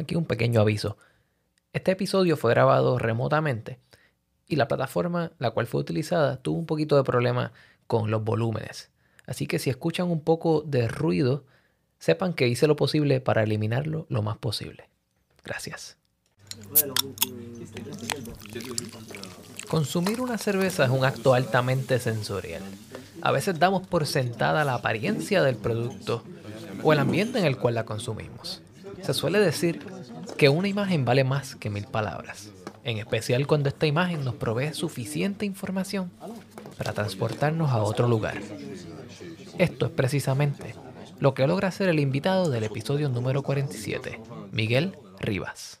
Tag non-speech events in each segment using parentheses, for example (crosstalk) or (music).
Aquí un pequeño aviso. Este episodio fue grabado remotamente y la plataforma la cual fue utilizada tuvo un poquito de problema con los volúmenes. Así que si escuchan un poco de ruido, sepan que hice lo posible para eliminarlo lo más posible. Gracias. Consumir una cerveza es un acto altamente sensorial. A veces damos por sentada la apariencia del producto o el ambiente en el cual la consumimos. Se suele decir que una imagen vale más que mil palabras, en especial cuando esta imagen nos provee suficiente información para transportarnos a otro lugar. Esto es precisamente lo que logra hacer el invitado del episodio número 47, Miguel Rivas.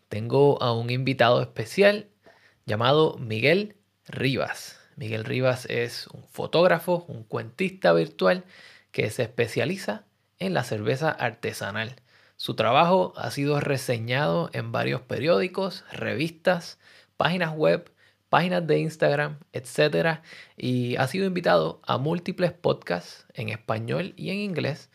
tengo a un invitado especial llamado Miguel Rivas. Miguel Rivas es un fotógrafo, un cuentista virtual que se especializa en la cerveza artesanal. Su trabajo ha sido reseñado en varios periódicos, revistas, páginas web, páginas de Instagram, etc. Y ha sido invitado a múltiples podcasts en español y en inglés,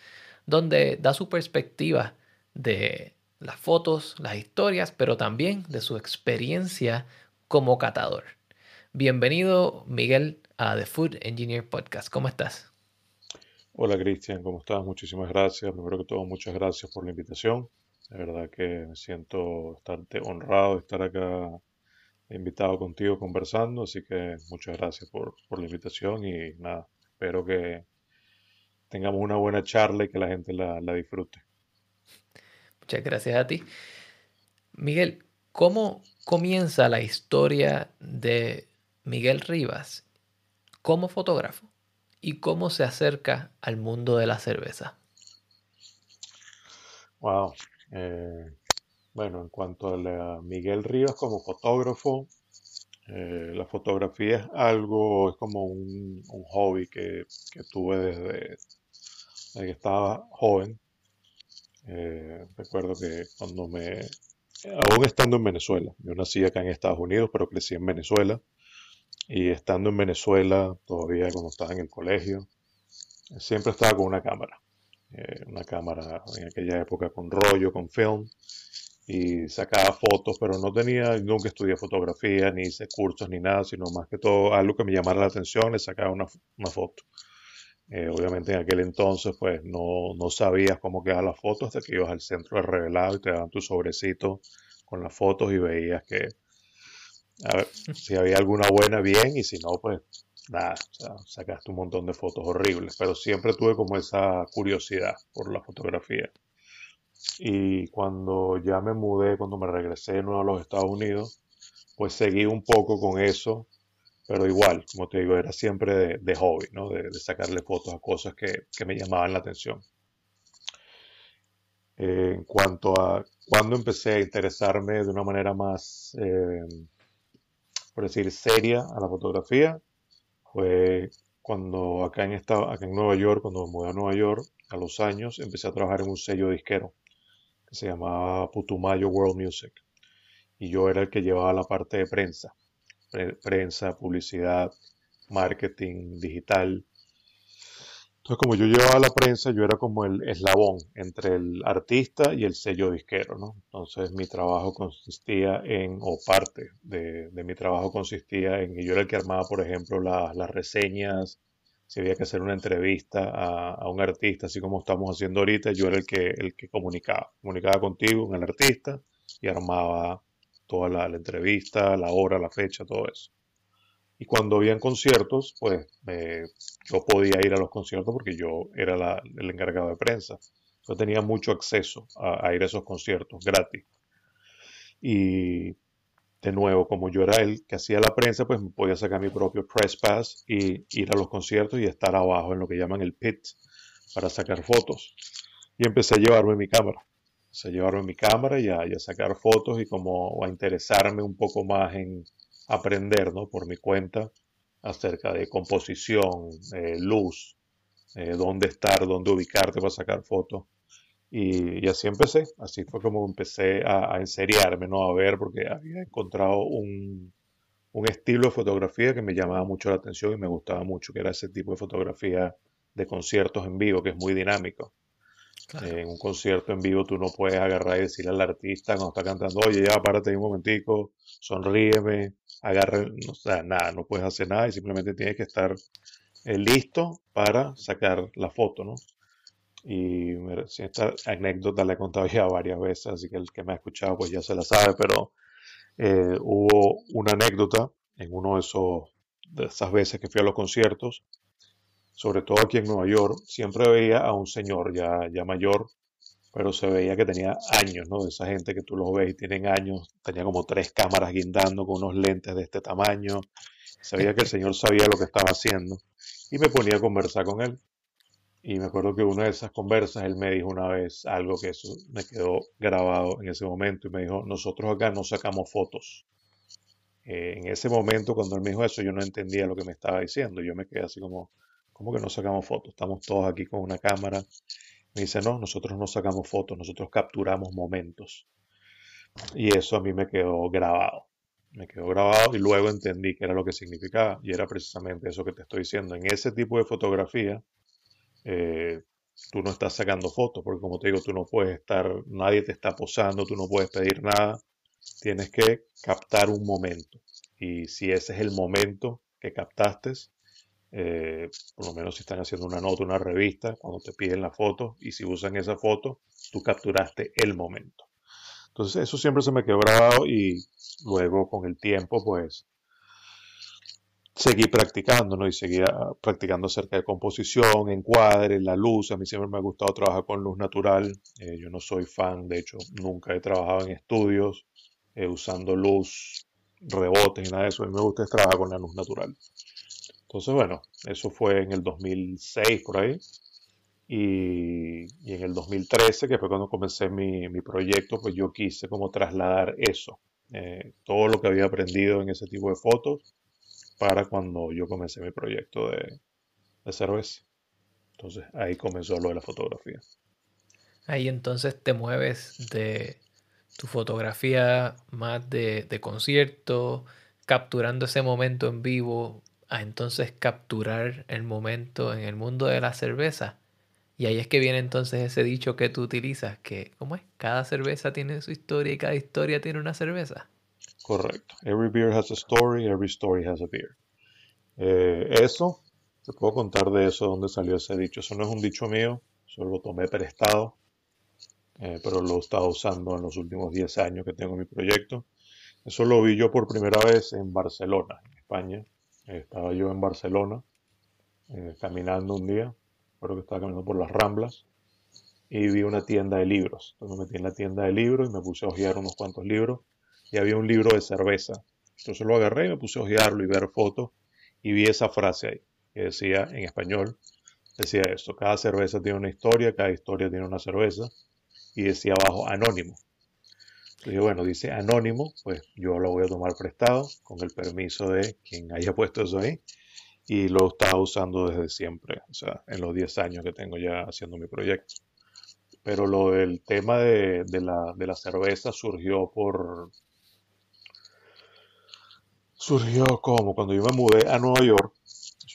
donde da su perspectiva de las fotos, las historias, pero también de su experiencia como catador. Bienvenido, Miguel, a The Food Engineer Podcast. ¿Cómo estás? Hola, Cristian, ¿cómo estás? Muchísimas gracias. Primero que todo, muchas gracias por la invitación. De verdad que me siento bastante honrado de estar acá invitado contigo conversando, así que muchas gracias por, la invitación y nada, espero que tengamos una buena charla y que la gente la, la disfrute. Muchas gracias a ti. Miguel, ¿cómo comienza la historia de Miguel Rivas como fotógrafo y cómo se acerca al mundo de la cerveza? Wow. Eh, bueno, en cuanto a Miguel Rivas como fotógrafo, eh, la fotografía es algo, es como un, hobby que, tuve desde, desde, que estaba joven. Eh, recuerdo que cuando me, aún estando en Venezuela, yo nací acá en Estados Unidos, pero crecí en Venezuela. Y estando en Venezuela, todavía cuando estaba en el colegio, siempre estaba con una cámara. Eh, una cámara en aquella época con rollo, con film. Y sacaba fotos, pero no tenía, nunca estudié fotografía, ni hice cursos, ni nada, sino más que todo algo que me llamara la atención, le sacaba una, una foto. Eh, obviamente en aquel entonces pues no, no sabías cómo quedaba la foto hasta que ibas al centro de revelado y te daban tu sobrecito con las fotos y veías que a ver, (laughs) si había alguna buena bien y si no pues nada, sacaste un montón de fotos horribles, pero siempre tuve como esa curiosidad por la fotografía. Y cuando ya me mudé, cuando me regresé de nuevo a los Estados Unidos, pues seguí un poco con eso pero igual, como te digo, era siempre de, hobby, ¿no? De, sacarle fotos a cosas que, me llamaban la atención. Eh, en cuanto a cuando empecé a interesarme de una manera más, eh, por decir, seria a la fotografía, fue cuando acá en, esta, acá en Nueva York, cuando me mudé a Nueva York, a los años, empecé a trabajar en un sello disquero que se llamaba Putumayo World Music. Y yo era el que llevaba la parte de prensa prensa, publicidad, marketing digital. Entonces, como yo llevaba la prensa, yo era como el eslabón entre el artista y el sello disquero, ¿no? Entonces, mi trabajo consistía en, o parte de, mi trabajo consistía en que yo era el que armaba, por ejemplo, las reseñas, si había que hacer una entrevista a, un artista, así como estamos haciendo ahorita, yo era el que, el que comunicaba. Comunicaba contigo, con el artista, y armaba toda la, entrevista, la hora, la fecha, todo eso. Y cuando habían conciertos, pues yo podía ir a los conciertos porque yo era el encargado de prensa. Yo tenía mucho acceso a, ir a esos conciertos gratis. Y de nuevo, como yo era el que hacía la prensa, pues me podía sacar mi propio press pass y ir a los conciertos y estar abajo en lo que llaman el pit, para sacar fotos. Y empecé a llevarme mi cámara. A llevarme mi cámara y a, sacar fotos y como a interesarme un poco más en aprender, ¿no? Por mi cuenta acerca de composición, eh, luz, eh, dónde estar, dónde ubicarte para sacar fotos. Y, así empecé, así fue como empecé a, a, enseriarme, ¿no? A ver, porque había encontrado un, un estilo de fotografía que me llamaba mucho la atención y me gustaba mucho, que era ese tipo de fotografía de conciertos en vivo, que es muy dinámico. En un concierto en vivo tú no puedes agarrar y decirle al artista cuando está cantando, oye, ya párate un momentico, sonríeme, agarre, no, sea, nada, no puedes hacer nada y simplemente tienes que estar eh, listo para sacar la foto, ¿no? Y esta anécdota la he contado ya varias veces, así que el que me ha escuchado pues ya se la sabe, pero eh, hubo una anécdota en uno de, esos, de esas veces que fui a los conciertos, sobre todo aquí en Nueva York, siempre veía a un señor ya, ya mayor, pero se veía que tenía años, ¿no? De esa gente que tú los ves y tienen años, tenía como tres cámaras guindando con unos lentes de este tamaño, se veía que el señor sabía lo que estaba haciendo y me ponía a conversar con él. Y me acuerdo que una de esas conversas él me dijo una vez algo que eso me quedó grabado en ese momento y me dijo, nosotros acá no sacamos fotos. Eh, en ese momento cuando él me dijo eso yo no entendía lo que me estaba diciendo. Yo me quedé así como, ¿cómo que no sacamos fotos? Estamos todos aquí con una cámara. Me dice, no, nosotros no sacamos fotos, nosotros capturamos momentos. Y eso a mí me quedó grabado. Me quedó grabado y luego entendí qué era lo que significaba. Y era precisamente eso que te estoy diciendo. En ese tipo de fotografía, eh, tú no estás sacando fotos, porque como te digo, tú no puedes estar, nadie te está posando, tú no puedes pedir nada, tienes que captar un momento. Y si ese es el momento que captaste, eh, por lo menos si están haciendo una nota, una revista, cuando te piden la foto, y si usan esa foto, tú capturaste el momento. Entonces eso siempre se me quedó grabado y luego con el tiempo, pues seguí practicando, ¿no? Y seguía practicando acerca de composición, encuadre, la luz. A mí siempre me ha gustado trabajar con luz natural. Eh, yo no soy fan, de hecho, nunca he trabajado en estudios eh, usando luz, rebotes y nada de eso. A mí me gusta trabajar con la luz natural. Entonces, bueno, eso fue en el 2006 por ahí. Y, en el 2013, que fue cuando comencé mi, mi, proyecto, pues yo quise como trasladar eso, eh, todo lo que había aprendido en ese tipo de fotos para cuando yo comencé mi proyecto de, cerveza. Entonces ahí comenzó lo de la fotografía. Ahí entonces te mueves de tu fotografía más de, de concierto, capturando ese momento en vivo, a entonces capturar el momento en el mundo de la cerveza. Y ahí es que viene entonces ese dicho que tú utilizas, que, ¿cómo es? Cada cerveza tiene su historia y cada historia tiene una cerveza. Correcto. Every beer has a story, every story has a beer. Eh, eso, te puedo contar de eso, dónde salió ese dicho. Eso no es un dicho mío, solo lo tomé prestado, eh, pero lo he estado usando en los últimos 10 años que tengo mi proyecto. Eso lo vi yo por primera vez en Barcelona, en España. Estaba yo en Barcelona, eh, caminando un día, creo que estaba caminando por las Ramblas, y vi una tienda de libros. Entonces me metí en la tienda de libros y me puse a hojear unos cuantos libros y había un libro de cerveza. Entonces lo agarré y me puse a ojearlo y ver fotos y vi esa frase ahí, que decía en español, decía esto, cada cerveza tiene una historia, cada historia tiene una cerveza, y decía abajo anónimo. Entonces, bueno, dice anónimo, pues yo lo voy a tomar prestado con el permiso de quien haya (laughs) puesto eso ahí, y lo estaba usando desde siempre, o sea, en los 10 años que tengo ya haciendo mi proyecto. Pero lo del tema de, la, de la cerveza surgió por, surgió como cuando yo me mudé a Nueva York,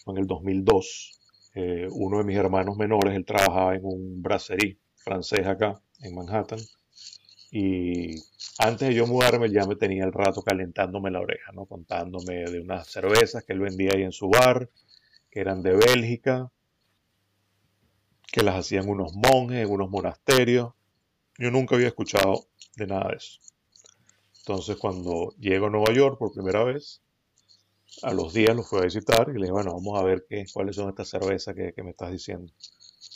fue en el 2002. Eh, uno de mis hermanos menores, él trabajaba en un brasserie francés acá, en Manhattan. Y antes de yo mudarme ya me tenía el rato calentándome la oreja, ¿no? Contándome de unas cervezas que él vendía ahí en su bar, que eran de Bélgica, que las hacían unos monjes unos monasterios. Yo nunca había escuchado de nada de eso. Entonces cuando llego a Nueva York por primera vez, a los días lo fui a visitar y le dije, bueno, vamos a ver qué, cuáles son estas cervezas que, me estás diciendo.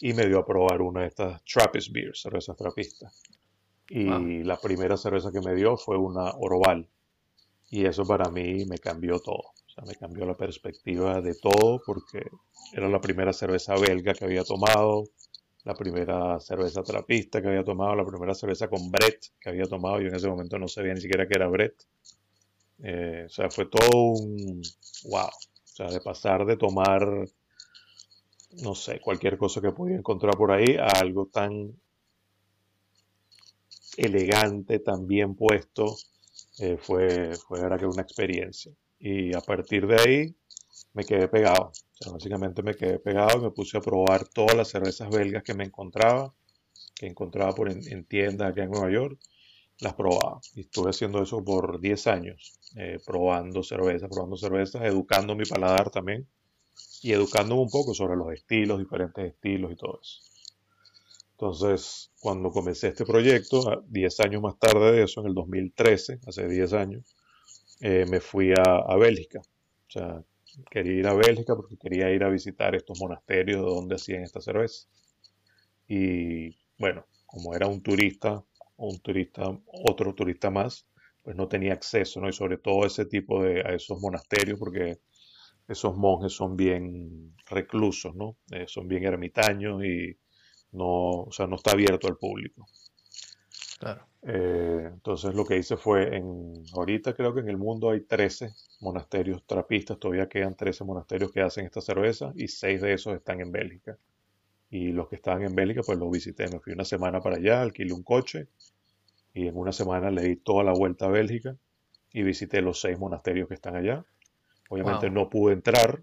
Y me dio a probar una de estas Trappist Beers, cervezas trapistas. Y la primera cerveza que me dio fue una Oroval. Y eso para mí me cambió todo. O sea, me cambió la perspectiva de todo porque era la primera cerveza belga que había tomado. la primera cerveza trapista que había tomado, la primera cerveza con Brett que había tomado. Yo en ese momento no sabía ni siquiera que era Brett. Eh, o sea, fue todo un wow. O sea, de pasar de tomar, no sé, cualquier cosa que podía encontrar por ahí a algo tan elegante, tan bien puesto, eh, fue, fue era que una experiencia. Y a partir de ahí me quedé pegado. O básicamente me quedé pegado y me puse a probar todas las cervezas belgas que me encontraba, que encontraba por en, tiendas acá en Nueva York, las probaba. Y estuve haciendo eso por 10 años, eh, probando cervezas, probando cervezas, educando mi paladar también y educándome un poco sobre los estilos, diferentes estilos y todo eso. Entonces, cuando comencé este proyecto, 10 años más tarde de eso, en el 2013, hace 10 años, eh, me fui a, Bélgica. O sea, quería ir a Bélgica porque quería ir a visitar estos monasterios donde hacían esta cerveza. Y bueno, como era un turista, un turista, otro turista más, pues no tenía acceso, ¿no? Y sobre todo ese tipo de, a esos monasterios, porque esos monjes son bien reclusos, ¿no? Eh, son bien ermitaños y no, o sea, no está abierto al público. Claro. Eh, entonces lo que hice fue, en, ahorita creo que en el mundo hay 13 monasterios trapistas, todavía quedan 13 monasterios que hacen esta cerveza y 6 de esos están en Bélgica. Y los que estaban en Bélgica pues los visité, me fui una semana para allá, alquilé un coche y en una semana le di toda la vuelta a Bélgica y visité los 6 monasterios que están allá. Obviamente no pude entrar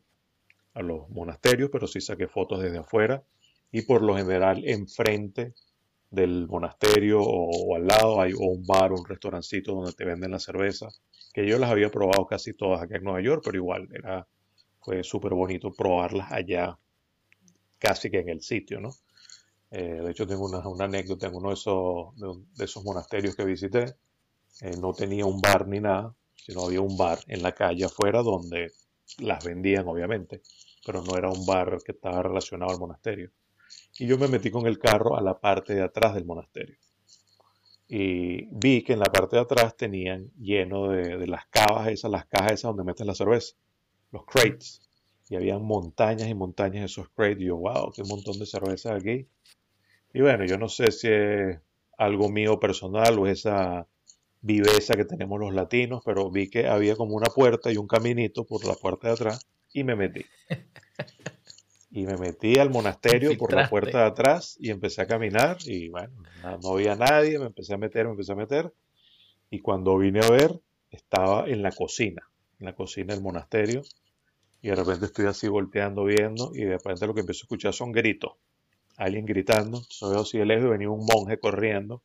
a los monasterios, pero sí saqué fotos desde afuera y por lo general enfrente del monasterio o, al lado hay un bar o un restaurancito donde te venden la cerveza, que yo las había probado casi todas acá en Nueva York, pero igual era, fue súper bonito probarlas allá, casi que en el sitio, ¿no? Eh, de hecho, tengo una, anécdota en uno de esos, de, esos monasterios que visité. Eh, no tenía un bar ni nada, sino había un bar en la calle afuera donde las vendían, obviamente, pero no era un bar que estaba relacionado al monasterio y yo me metí con el carro a la parte de atrás del monasterio. Y vi que en la parte de atrás tenían lleno de, las cavas esas, las cajas esas donde meten la cerveza, los crates. Y habían montañas y montañas de esos crates. Y yo, wow, qué montón de cerveza aquí. Y bueno, yo no sé si es algo mío personal o esa viveza que tenemos los latinos, pero vi que había como una puerta y un caminito por la puerta de atrás y me metí. (laughs) y me metí al monasterio por la puerta de atrás y empecé a caminar y bueno, no, había nadie, me empecé a meter, me empecé a meter. Y cuando vine a ver estaba en la cocina, en la cocina del monasterio. Y de repente estoy así volteando, viendo y de repente lo que empiezo a escuchar son gritos, alguien gritando, veo así de lejos y venía un monje corriendo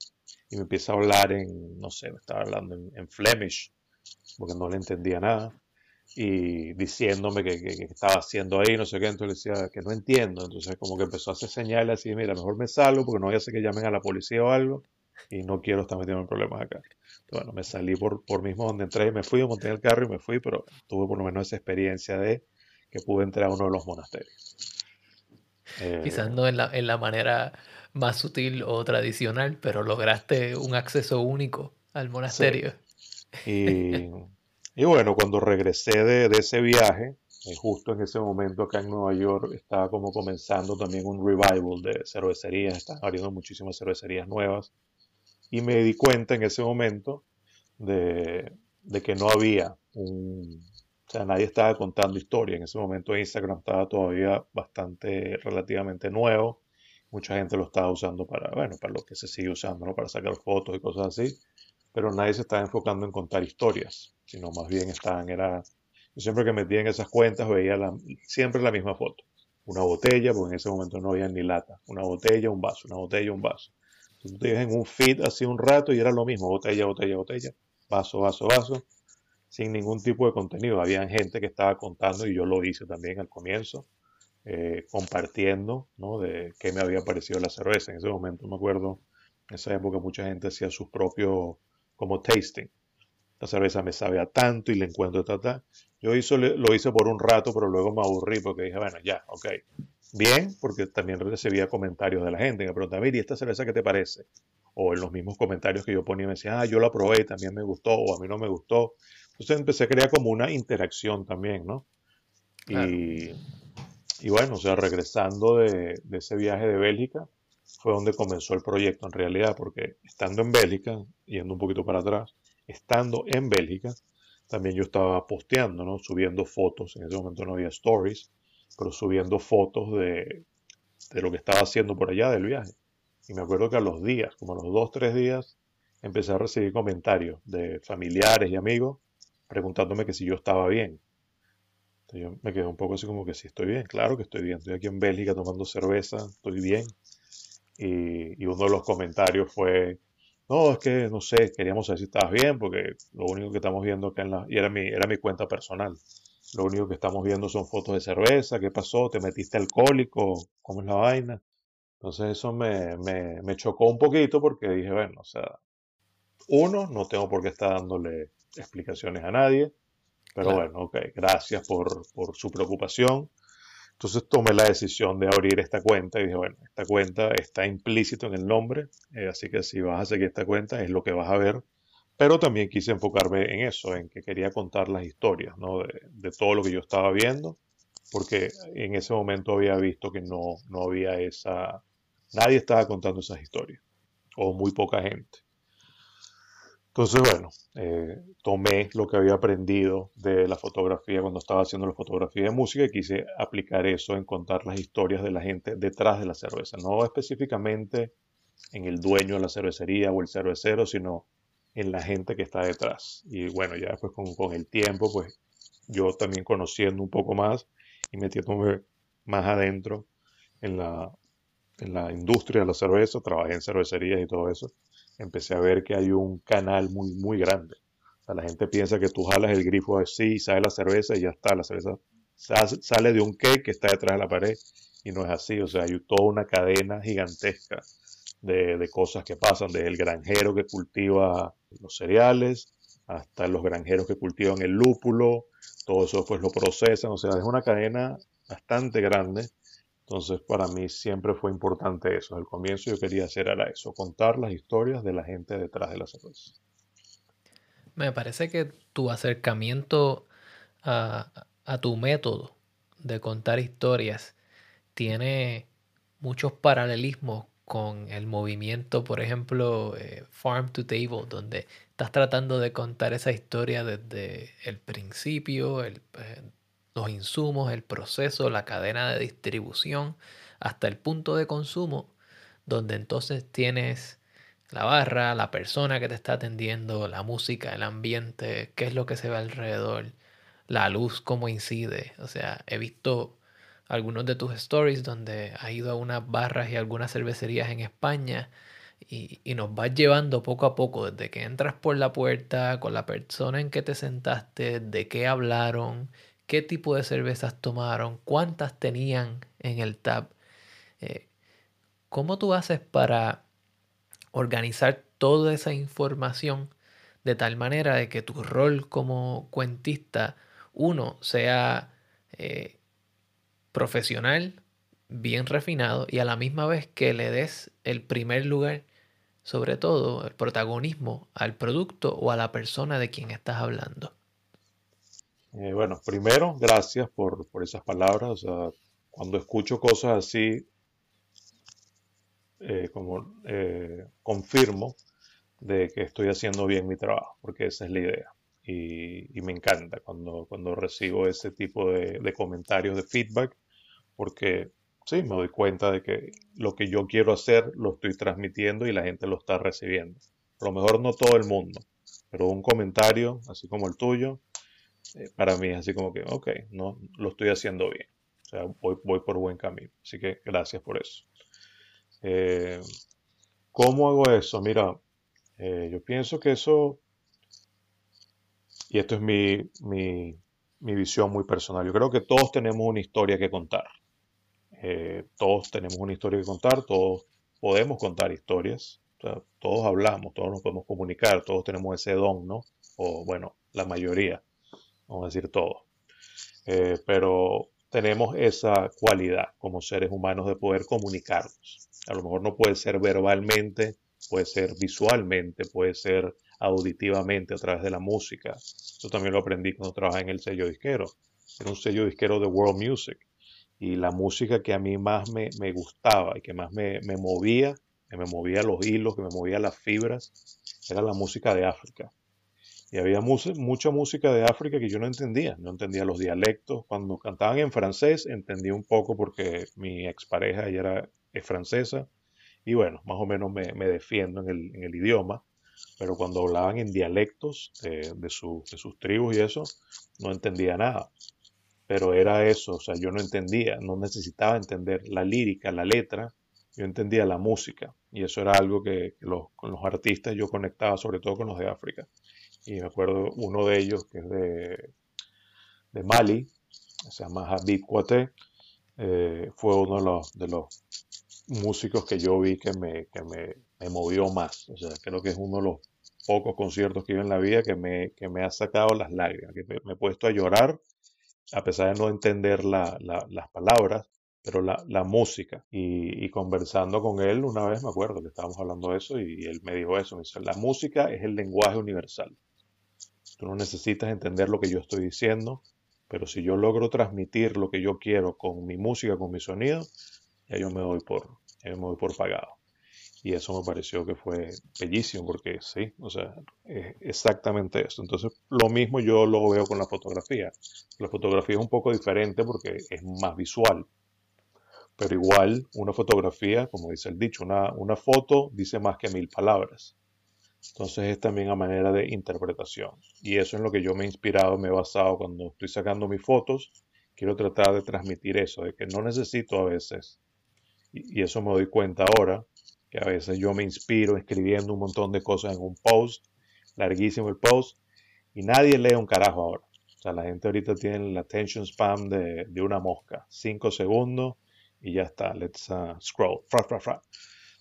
y me empieza a hablar en, no sé, me estaba hablando en, en Flemish porque no le entendía nada y diciéndome que, estaba haciendo ahí, no sé qué, entonces le decía que no entiendo, entonces como que empezó a hacer señales así, mira, mejor me salgo porque no voy a hacer que llamen a la policía o algo y no quiero estar metiendo en problemas acá. bueno, me salí por, por mismo donde entré y me fui, monté en el carro y me fui, pero tuve por lo menos esa experiencia de que pude entrar a uno de los monasterios. Eh, Quizás no en la, en la manera más sutil o tradicional, pero lograste un acceso único al monasterio. Y (laughs) Y bueno, cuando regresé de, ese viaje, eh, justo en ese momento acá en Nueva York estaba como comenzando también un revival de cervecerías, estaban abriendo muchísimas cervecerías nuevas. Y me di cuenta en ese momento de, que no había un... O sea, nadie estaba contando historia. En ese momento Instagram estaba todavía bastante, relativamente nuevo. Mucha gente lo estaba usando para, bueno, para lo que se sigue usando, ¿no? Para sacar fotos y cosas así pero nadie se estaba enfocando en contar historias, sino más bien estaban, era, yo siempre que metía en esas cuentas veía siempre la misma foto, una botella, porque en ese momento no había ni lata, una botella, un vaso, una botella, un vaso. Entonces te en un feed así un rato y era lo mismo, botella, botella, botella, vaso, vaso, vaso, sin ningún tipo de contenido. Había gente que estaba contando y yo lo hice también al comienzo, eh, compartiendo, ¿no? De qué me había parecido la cerveza. En ese momento me acuerdo, en esa época mucha gente hacía sus propios como tasting. La cerveza me sabe a tanto y le encuentro tata. Yo hizo, lo hice por un rato, pero luego me aburrí porque dije, bueno, ya, ok. Bien, porque también recibía comentarios de la gente que me preguntaba, mira, ¿y esta cerveza qué te parece? O en los mismos comentarios que yo ponía me decían, ah, yo la probé y también me gustó, o a mí no me gustó. Entonces empecé a crear como una interacción también, ¿no? Y, y, bueno, o sea, regresando de, de ese viaje de Bélgica, fue donde comenzó el proyecto en realidad, porque estando en Bélgica, yendo un poquito para atrás, estando en Bélgica, también yo estaba posteando, ¿no? Subiendo fotos, en ese momento no había stories, pero subiendo fotos de, de lo que estaba haciendo por allá del viaje. Y me acuerdo que a los días, como a los dos, tres días, empecé a recibir comentarios de familiares y amigos preguntándome que si yo estaba bien. Entonces yo me quedé un poco así como que si estoy bien, claro que estoy bien, estoy aquí en Bélgica tomando cerveza, estoy bien. Y uno de los comentarios fue, no, es que no sé, queríamos saber si estabas bien, porque lo único que estamos viendo acá en la, y era mi, era mi cuenta personal, lo único que estamos viendo son fotos de cerveza, ¿qué pasó? ¿Te metiste alcohólico? ¿Cómo es la vaina? Entonces eso me, me, me chocó un poquito porque dije, bueno, o sea, uno, no tengo por qué estar dándole explicaciones a nadie, pero bueno, ok, gracias por, por su preocupación. Entonces tomé la decisión de abrir esta cuenta y dije, bueno, esta cuenta está implícito en el nombre, eh, así que si vas a seguir esta cuenta es lo que vas a ver. Pero también quise enfocarme en eso, en que quería contar las historias, ¿no? De, de todo lo que yo estaba viendo, porque en ese momento había visto que no, no había esa, nadie estaba contando esas historias, o muy poca gente. Entonces, bueno, eh, tomé lo que había aprendido de la fotografía cuando estaba haciendo la fotografía de música y quise aplicar eso en contar las historias de la gente detrás de la cerveza. No específicamente en el dueño de la cervecería o el cervecero, sino en la gente que está detrás. Y bueno, ya después con, el tiempo, pues yo también conociendo un poco más y metiéndome más adentro en la, en la industria de la cerveza, trabajé en cervecerías y todo eso empecé a ver que hay un canal muy, muy grande. O sea, la gente piensa que tú jalas el grifo así, sale la cerveza y ya está. La cerveza sale de un cake que está detrás de la pared y no es así. O sea, hay toda una cadena gigantesca de, de cosas que pasan, desde el granjero que cultiva los cereales hasta los granjeros que cultivan el lúpulo, todo eso pues lo procesan, o sea, es una cadena bastante grande entonces, para mí siempre fue importante eso. Al comienzo yo quería hacer era eso, contar las historias de la gente detrás de la cerveza. Me parece que tu acercamiento a, tu método de contar historias tiene muchos paralelismos con el movimiento, por ejemplo, eh, Farm to Table, donde estás tratando de contar esa historia desde el principio, el, eh, los insumos, el proceso, la cadena de distribución, hasta el punto de consumo, donde entonces tienes la barra, la persona que te está atendiendo, la música, el ambiente, qué es lo que se ve alrededor, la luz, cómo incide. O sea, he visto algunos de tus stories donde has ido a unas barras y algunas cervecerías en España y, y, nos vas llevando poco a poco, desde que entras por la puerta, con la persona en que te sentaste, de qué hablaron, qué tipo de cervezas tomaron, cuántas tenían en el tab. Eh, ¿Cómo tú haces para organizar toda esa información de tal manera de que tu rol como cuentista, uno, sea eh, profesional, bien refinado y a la misma vez que le des el primer lugar, sobre todo el protagonismo al producto o a la persona de quien estás hablando? Eh, bueno, primero, gracias por, esas palabras. cuando escucho cosas así, eh, como eh, confirmo de que estoy haciendo bien mi trabajo, porque esa es la idea. Y, me encanta cuando, cuando recibo ese tipo de, de, comentarios, de feedback, porque sí, me doy cuenta de que lo que yo quiero hacer lo estoy transmitiendo y la gente lo está recibiendo. A lo mejor no todo el mundo, pero un comentario, así como el tuyo, eh, para mí es así como que, ok, no, lo estoy haciendo bien. O sea, voy, voy por buen camino. Así que gracias por eso. Eh, ¿Cómo hago eso? Mira, eh, yo pienso que eso, y esto es mi, mi, mi, visión muy personal, yo creo que todos tenemos una historia que contar. todos tenemos una historia que contar, todos podemos contar historias, todos hablamos, todos nos podemos comunicar, todos tenemos ese don, ¿no? O bueno, la mayoría vamos a decir todo. Eh, pero tenemos esa cualidad como seres humanos de poder comunicarnos. A lo mejor no puede ser verbalmente, puede ser visualmente, puede ser auditivamente a través de la música. Eso también lo aprendí cuando trabajé en el sello disquero. Era un sello disquero de World Music. y la música que a mí más me, gustaba y que más me, movía, que me movía los hilos, que me movía las fibras, era la música de África. Y había mucha música de África que yo no entendía, no entendía los dialectos. Cuando cantaban en francés entendí un poco porque mi expareja ella era, es francesa y bueno, más o menos me, defiendo en el, idioma, pero cuando hablaban en dialectos de, de sus tribus y eso, no entendía nada pero era eso, o sea, yo no entendía, no necesitaba entender la lírica, la letra, yo entendía la música y eso era algo que, con los artistas yo conectaba, sobre todo con los de África. Y me acuerdo uno de ellos que es de, de Mali, se llama Habib Kouate, eh, fue uno de los, de los músicos que yo vi que me, que me, me, movió más. O sea, creo que es uno de los pocos conciertos que he en la vida que me, que me ha sacado las lágrimas, que me, me he puesto a llorar a pesar de no entender las palabras, pero la, música. Y, conversando con él una vez, me acuerdo que estábamos hablando de eso y, él me dijo eso, me dice, la música es el lenguaje universal. Tú no necesitas entender lo que yo estoy diciendo, pero si yo logro transmitir lo que yo quiero con mi música, con mi sonido, ya yo me doy por, me doy por pagado. Y eso me pareció que fue bellísimo, porque sí, o sea, es exactamente eso. Entonces, lo mismo yo lo veo con la fotografía. La fotografía es un poco diferente porque es más visual. Pero igual, una fotografía, como dice el dicho, una, una foto dice más que mil palabras. Entonces es también a manera de interpretación. Y eso es lo que yo me he inspirado, me he basado cuando estoy sacando mis fotos. Quiero tratar de transmitir eso, de que no necesito a veces, y, eso me doy cuenta ahora, que a veces yo me inspiro escribiendo un montón de cosas en un post, larguísimo el post, y nadie lee un carajo ahora. O sea, la gente ahorita tiene el attention spam de, de una mosca, cinco segundos y ya está, let's uh, scroll, fra, fra, fra.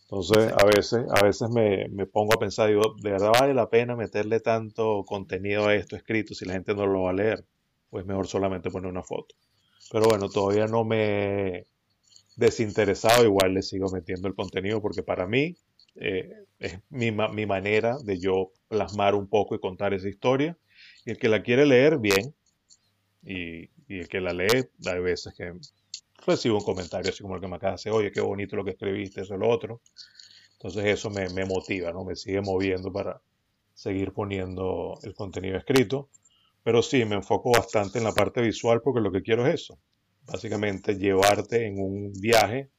Entonces, a veces, a veces me, me, pongo a pensar, digo, ¿de verdad vale la pena meterle tanto contenido a esto escrito si la gente no lo va a leer? Pues mejor solamente poner una foto. Pero bueno, todavía no me, desinteresado, igual le sigo metiendo el contenido porque para mí eh, es mi, mi, manera de yo plasmar un poco y contar esa historia. Y el que la quiere leer, bien. Y, y el que la lee, hay veces que recibo un comentario así como el que me acaba de hacer, oye, qué bonito lo que escribiste, eso lo otro. Entonces eso me, me motiva, ¿no? Me sigue moviendo para seguir poniendo el contenido escrito. Pero sí, me enfoco bastante en la parte visual porque lo que quiero es eso, básicamente llevarte en un viaje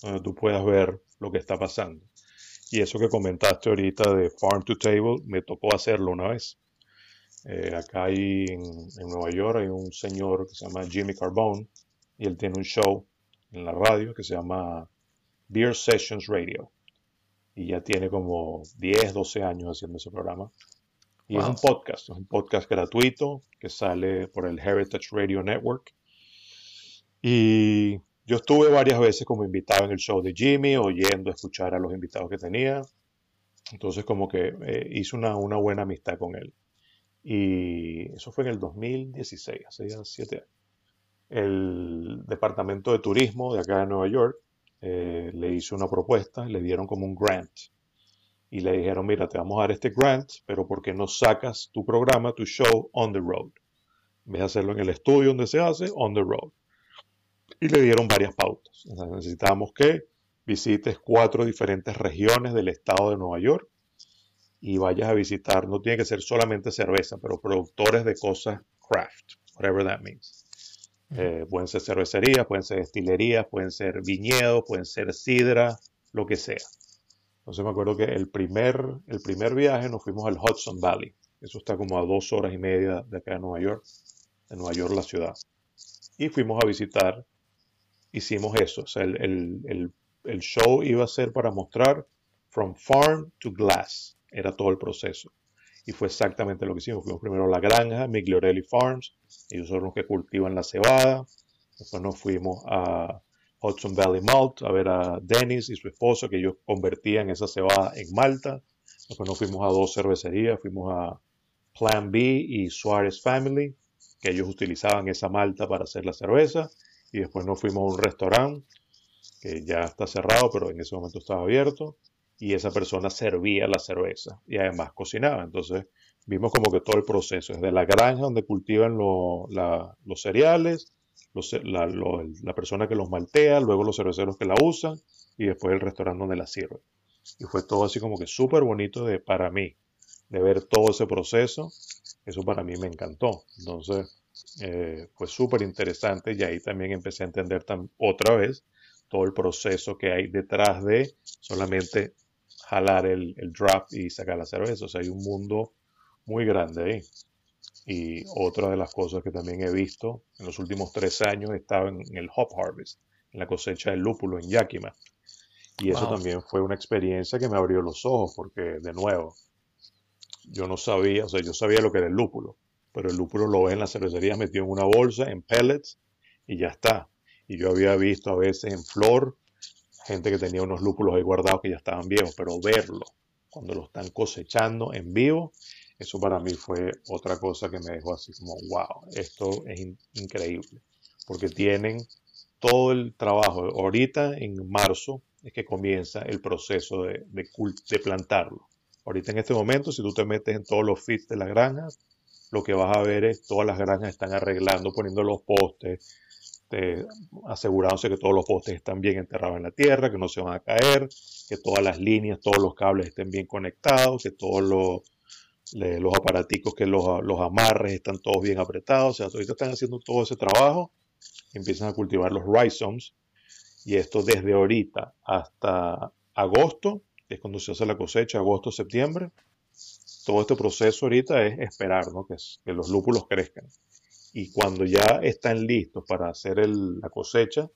donde tú puedas ver lo que está pasando. Y eso que comentaste ahorita de Farm to Table, me tocó hacerlo una vez. Eh, acá hay en, Nueva York hay un señor que se llama Jimmy Carbone y él tiene un show en la radio que se llama Beer Sessions Radio. Y ya tiene como 10, 12 años haciendo ese programa. Y es un podcast, es un podcast gratuito que sale por el Heritage Radio Network y yo estuve varias veces como invitado en el show de Jimmy, oyendo, escuchar a los invitados que tenía. Entonces como que eh, hice una, una, buena amistad con él. Y eso fue en el 2016, hace ya siete años. El departamento de turismo de acá de Nueva York eh, le hizo una propuesta, le dieron como un grant. Y le dijeron, mira, te vamos a dar este grant, pero ¿por qué no sacas tu programa, tu show on the road? En vez de hacerlo en el estudio donde se hace, on the road y le dieron varias pautas. necesitamos que visites cuatro diferentes regiones del estado de Nueva York y vayas a visitar, no tiene que ser solamente cerveza, pero productores de cosas craft, whatever that means. Eh, pueden ser cervecerías, pueden ser destilerías, pueden ser viñedos, pueden ser sidra, lo que sea. Entonces me acuerdo que el primer, el primer viaje nos fuimos al Hudson Valley. Eso está como a dos horas y media de acá de Nueva York, de Nueva York la ciudad. Y fuimos a visitar hicimos eso. O sea, el, show iba a ser para mostrar from farm to glass. Era todo el proceso. Y fue exactamente lo que hicimos. Fuimos primero a la granja, Migliorelli Farms. Ellos son los que cultivan la cebada. Después nos fuimos a Hudson Valley Malt a ver a Dennis y su esposo, que ellos convertían esa cebada en malta. Después nos fuimos a dos cervecerías. Fuimos a Plan B y Suarez Family, que ellos utilizaban esa malta para hacer la cerveza y después nos fuimos a un restaurante que ya está cerrado, pero en ese momento estaba abierto y esa persona servía la cerveza y además cocinaba. Entonces vimos como que todo el proceso, desde la granja donde cultivan los cereales la, la, persona que los maltea, luego los cerveceros que la usan y después el restaurante donde la sirve. Y fue todo así como que súper bonito de, para mí, de ver todo ese proceso. Eso para mí me encantó. Entonces, eh, fue súper interesante y ahí también empecé a entender otra vez todo el proceso que hay detrás de solamente jalar el, el draft y sacar la cerveza. O sea, hay un mundo muy grande ahí. Y otra de las cosas que también he visto en los últimos tres años estaba en, el Hop Harvest, en la cosecha del lúpulo en Yakima. Y eso también fue una experiencia que me abrió los ojos, porque de nuevo, yo no sabía, o sea, yo sabía lo que era el lúpulo, pero el lúpulo lo ves en la cervecería metido en una bolsa, en pellets, y ya está. Y yo había visto a veces en flor gente que tenía unos lúpulos ahí guardados que ya estaban viejos, pero verlo cuando lo están cosechando en vivo, eso para mí fue otra cosa que me dejó así como, wow, esto es increíble, porque tienen todo el trabajo. Ahorita en marzo es que comienza el proceso de, de, de plantarlo. Ahorita en este momento, si tú te metes en todos los feeds de las granjas, lo que vas a ver es todas las granjas están arreglando, poniendo los postes, asegurándose que todos los postes están bien enterrados en la tierra, que no se van a caer, que todas las líneas, todos los cables estén bien conectados, que todos los, los aparaticos que los, los, amarres están todos bien apretados. O sea, ahorita están haciendo todo ese trabajo, empiezan a cultivar los rhizomes, y esto desde ahorita hasta agosto, que es cuando se hace la cosecha, agosto, septiembre. Todo este proceso ahorita es esperar ¿no? que, que los lúpulos crezcan y cuando ya están listos para hacer la cosecha,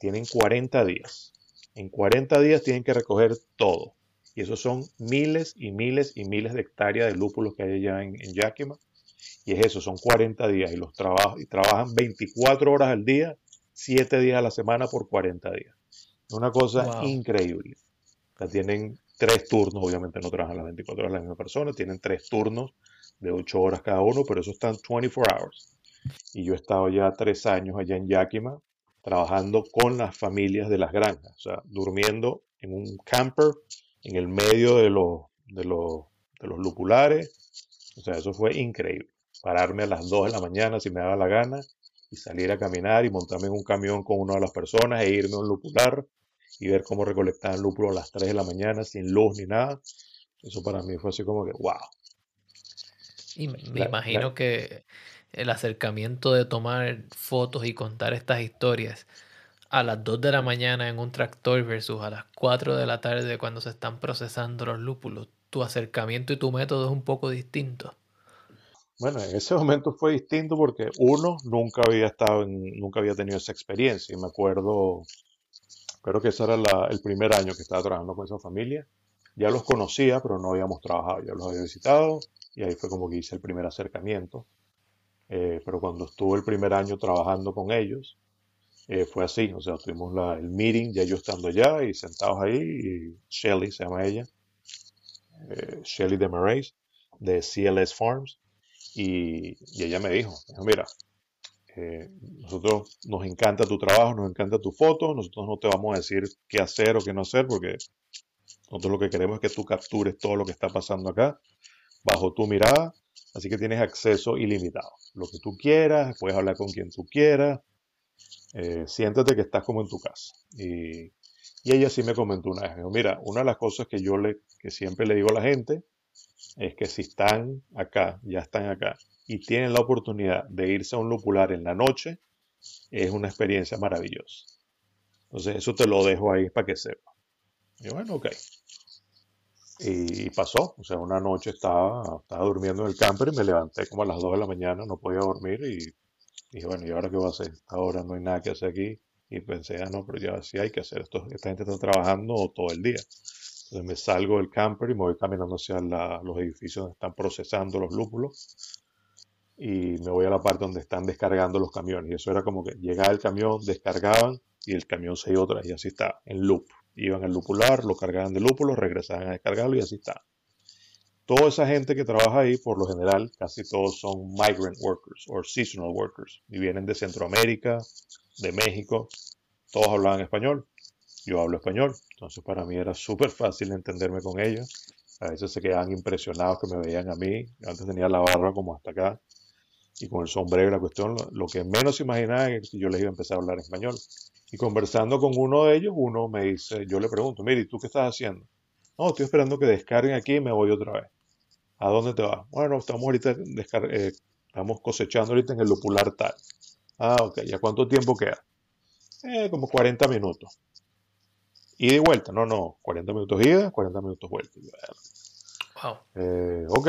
tienen 40 días. En 40 días tienen que recoger todo. Y esos son miles y miles y miles de hectáreas de lúpulos que hay allá en, Yakima. Y es eso, son 40 días. Y, los y trabajan 24 horas al día, 7 días a la semana por 40 días. Es una cosa increíble. O tienen tres turnos, obviamente no trabajan las 24 horas la misma persona, tienen tres turnos de 8 horas cada uno, pero eso están 24 hours. Y yo he estado ya tres años allá en Yakima trabajando con las familias de las granjas, o sea, durmiendo en un camper en el medio de los, de los, de los lupulares. O sea, eso fue increíble. Pararme a las 2 de la mañana si me daba la gana y salir a caminar y montarme en un camión con una de las personas e irme a un lupular y ver cómo recolectaban lúpulo a las 3 de la mañana sin luz ni nada. Eso para mí fue así como que, wow. Y me, imagino que el acercamiento de tomar fotos y contar estas historias a las 2 de la mañana en un tractor versus a las 4 de la tarde cuando se están procesando los lúpulos, tu acercamiento y tu método es un poco distinto. Bueno, en ese momento fue distinto porque uno nunca había estado en, nunca había tenido esa experiencia y me acuerdo, creo que ese era el primer año que estaba trabajando con esa familia. Ya los conocía, pero no habíamos trabajado, ya los había visitado y ahí fue como que hice el primer acercamiento. Eh, pero cuando estuve el primer año trabajando con ellos, eh, fue así, o sea, tuvimos el meeting, ya yo estando allá y sentados ahí, Shelly se llama ella, eh, Shelly de Marais, de CLS Farms, y, y, ella me dijo, mira, nosotros nos encanta tu trabajo, nos encanta tu foto, nosotros no te vamos a decir qué hacer o qué no hacer, porque nosotros lo que queremos es que tú captures todo lo que está pasando acá, bajo tu mirada, Así que tienes acceso ilimitado. Lo que tú quieras, puedes hablar con quien tú quieras. Eh, siéntate que estás como en tu casa. Y, ella sí me comentó una vez, mira, una de las cosas que yo le, que siempre le digo a la gente es que si están acá, ya están acá, y tienen la oportunidad de irse a un lupular en la noche, es una experiencia maravillosa. Entonces eso te lo dejo ahí para que sepa. Y bueno, ok. Y pasó, o sea, una noche estaba, estaba durmiendo en el camper y me levanté como a las 2 de la mañana, no podía dormir y dije, bueno, ¿y ahora qué voy a hacer? Ahora no hay nada que hacer aquí. Y pensé, ah, no, pero ya sí hay que hacer esto. Esta gente está trabajando todo el día. Entonces me salgo del camper y me voy caminando hacia los edificios donde están procesando los lúpulos y me voy a la parte donde están descargando los camiones. Y eso era como que llegaba el camión, descargaban y el camión se iba otra vez y así está, en loop. Iban al lupular, lo cargaban de lúpulo, regresaban a descargarlo y así está. Toda esa gente que trabaja ahí, por lo general, casi todos son migrant workers o seasonal workers y vienen de Centroamérica, de México. Todos hablaban español. Yo hablo español, entonces para mí era súper fácil entenderme con ellos. A veces se quedaban impresionados que me veían a mí. Antes tenía la barba como hasta acá. y con el sombrero la cuestión, lo, que menos imaginaba es que yo les iba a empezar a hablar español. Y conversando con uno de ellos, uno me dice, yo le pregunto, mire, ¿y tú qué estás haciendo? No, estoy esperando que descarguen aquí y me voy otra vez. ¿A dónde te vas? Bueno, estamos ahorita eh, estamos cosechando ahorita en el lupular tal. Ah, ok, ¿y a cuánto tiempo queda? Eh, como 40 minutos. Ida y vuelta, no, no, 40 minutos ida, 40 minutos vuelta. Wow. Eh, ok.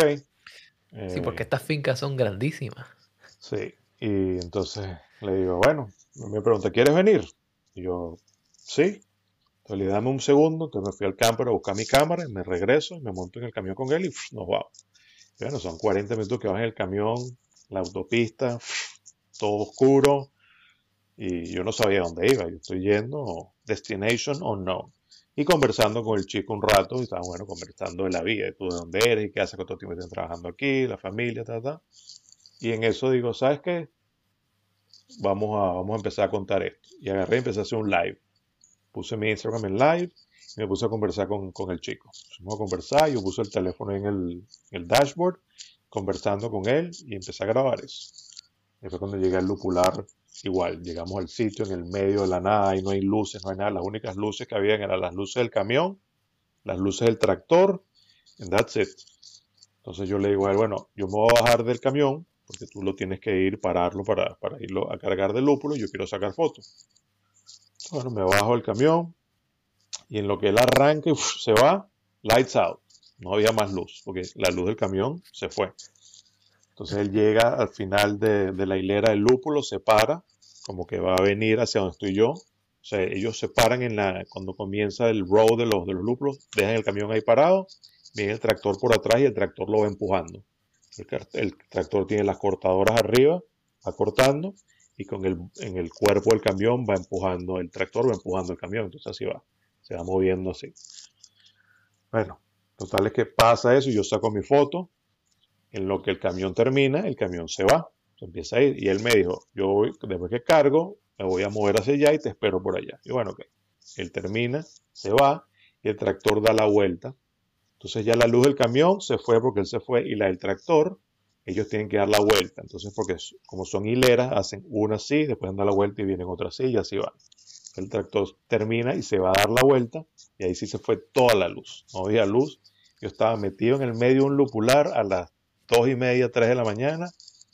sí, porque estas fincas son grandísimas. Sí, y entonces le digo, bueno, me pregunta, ¿quieres venir? Y yo, sí. Entonces le dame un segundo, entonces me fui al camper a buscar mi cámara, y me regreso, y me monto en el camión con él y nos vamos. bueno, son 40 minutos que vas en el camión, la autopista, todo oscuro, y yo no sabía dónde iba. Yo estoy yendo, destination o no. Y conversando con el chico un rato, y estaba bueno, conversando de la vida, tú de dónde eres, y qué hace cuánto tiempo estás trabajando aquí, la familia, ta, ta. Y en eso digo, ¿sabes qué? Vamos a, vamos a empezar a contar esto. Y agarré y empecé a hacer un live. Puse mi Instagram en live y me puse a conversar con, con el chico. Vamos a conversar, yo puse el teléfono en el, el dashboard, conversando con él y empecé a grabar eso. Y fue cuando llegué al lupular, igual, llegamos al sitio en el medio de la nada, y no hay luces, no hay nada. Las únicas luces que habían eran las luces del camión, las luces del tractor, and that's it. Entonces yo le digo a él, bueno, yo me voy a bajar del camión, porque tú lo tienes que ir, pararlo para, para irlo a cargar de lúpulo, yo quiero sacar fotos. Bueno, me bajo del camión y en lo que él arranca y se va, lights out. No había más luz, porque la luz del camión se fue. Entonces él llega al final de, de la hilera del lúpulo, se para, como que va a venir hacia donde estoy yo. O sea, ellos se paran en la, cuando comienza el row de los, de los lúpulos, dejan el camión ahí parado, viene el tractor por atrás y el tractor lo va empujando. El, tractor tiene las cortadoras arriba, va cortando y con el, en el cuerpo del camión va empujando, el tractor va empujando el camión, entonces así va, se va moviendo así. Bueno, total es que pasa eso, yo saco mi foto, en lo que el camión termina, el camión se va, se empieza a ir, y él me dijo, yo voy, después que cargo, me voy a mover hacia allá y te espero por allá. Y bueno, ok, él termina, se va, y el tractor da la vuelta, entonces ya la luz del camión se fue porque él se fue y la del tractor, ellos tienen que dar la vuelta. Entonces, porque como son hileras, hacen una así, después dan la vuelta y vienen otra así y así van. El tractor termina y se va a dar la vuelta y ahí sí se fue toda la luz. No había luz. Yo estaba metido en el medio de un lupular a las dos y media, tres de la mañana,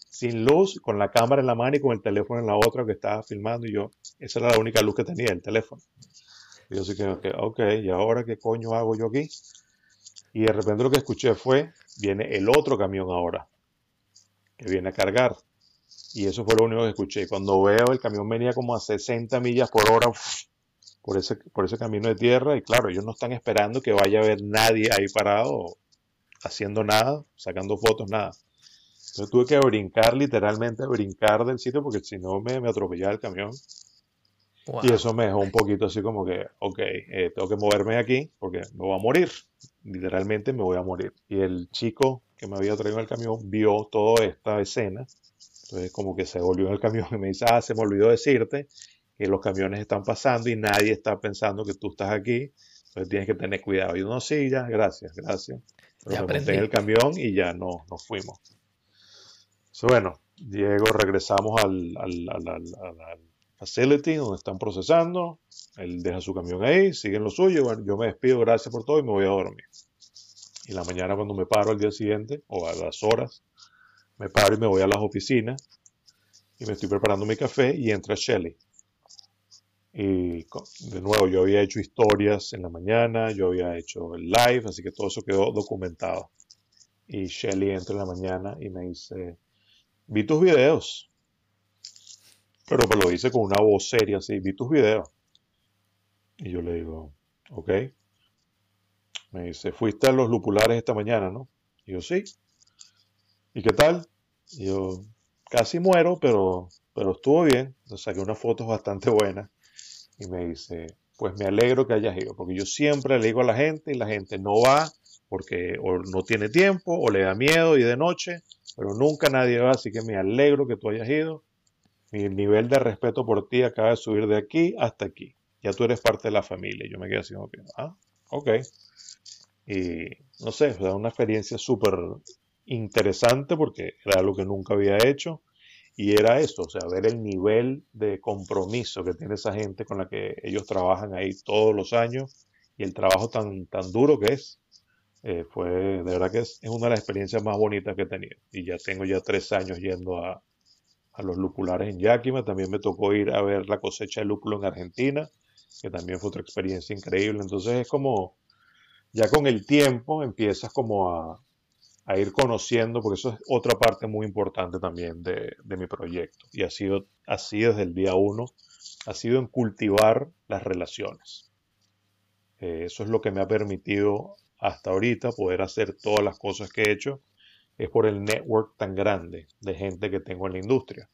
sin luz, con la cámara en la mano y con el teléfono en la otra que estaba filmando y yo, esa era la única luz que tenía, el teléfono. Y yo así que, ok, ¿y ahora qué coño hago yo aquí? Y de repente lo que escuché fue, viene el otro camión ahora, que viene a cargar. Y eso fue lo único que escuché. Y cuando veo el camión venía como a 60 millas por hora por ese, por ese camino de tierra. Y claro, ellos no están esperando que vaya a haber nadie ahí parado, haciendo nada, sacando fotos, nada. Entonces tuve que brincar, literalmente brincar del sitio, porque si no me, me atropellaba el camión. Y eso me dejó un poquito así como que, ok, eh, tengo que moverme de aquí porque me voy a morir. Literalmente me voy a morir. Y el chico que me había traído el camión vio toda esta escena. Entonces como que se volvió en el camión y me dice, ah, se me olvidó decirte que los camiones están pasando y nadie está pensando que tú estás aquí. Entonces tienes que tener cuidado. Y uno, sí, ya, gracias, gracias. Pero ya me monté en el camión y ya no, nos fuimos. bueno, Diego, regresamos al, al, al facility donde están procesando. Él deja su camión ahí, siguen lo suyo. Yo me despido, gracias por todo y me voy a dormir. Y la mañana cuando me paro al día siguiente, o a las horas, me paro y me voy a las oficinas y me estoy preparando mi café y entra Shelly. Y de nuevo, yo había hecho historias en la mañana, yo había hecho el live, así que todo eso quedó documentado. Y Shelly entra en la mañana y me dice, vi tus videos, pero me lo dice con una voz seria, así, vi tus videos. Y yo le digo, ok. Me dice, fuiste a los lupulares esta mañana, ¿no? Y yo, sí. ¿Y qué tal? Y yo, casi muero, pero, pero estuvo bien. O saqué unas fotos bastante buenas. Y me dice, pues me alegro que hayas ido, porque yo siempre le digo a la gente y la gente no va porque o no tiene tiempo o le da miedo y de noche, pero nunca nadie va, así que me alegro que tú hayas ido mi nivel de respeto por ti acaba de subir de aquí hasta aquí. Ya tú eres parte de la familia. Yo me quedé así como ah, ok. Y no sé, fue una experiencia súper, interesante porque era algo que nunca había hecho y era eso, o sea, ver el nivel de compromiso que tiene esa gente con la que ellos trabajan ahí todos los años y el trabajo tan, tan duro que es. Eh, fue, de verdad que es, una de las experiencias más bonitas que he tenido. Y ya tengo ya tres años yendo a, a los lupulares en Yakima. También me tocó ir a ver la cosecha de lúpulo en Argentina, que también fue otra experiencia increíble. Entonces es como, ya con el tiempo empiezas como a, a ir conociendo, porque eso es otra parte muy importante también de, de, mi proyecto. Y ha sido así desde el día uno, ha sido en cultivar las relaciones. Eh, eso es lo que me ha permitido hasta ahorita poder hacer todas las cosas que he hecho. Es por el network tan grande de gente que tengo en la industria.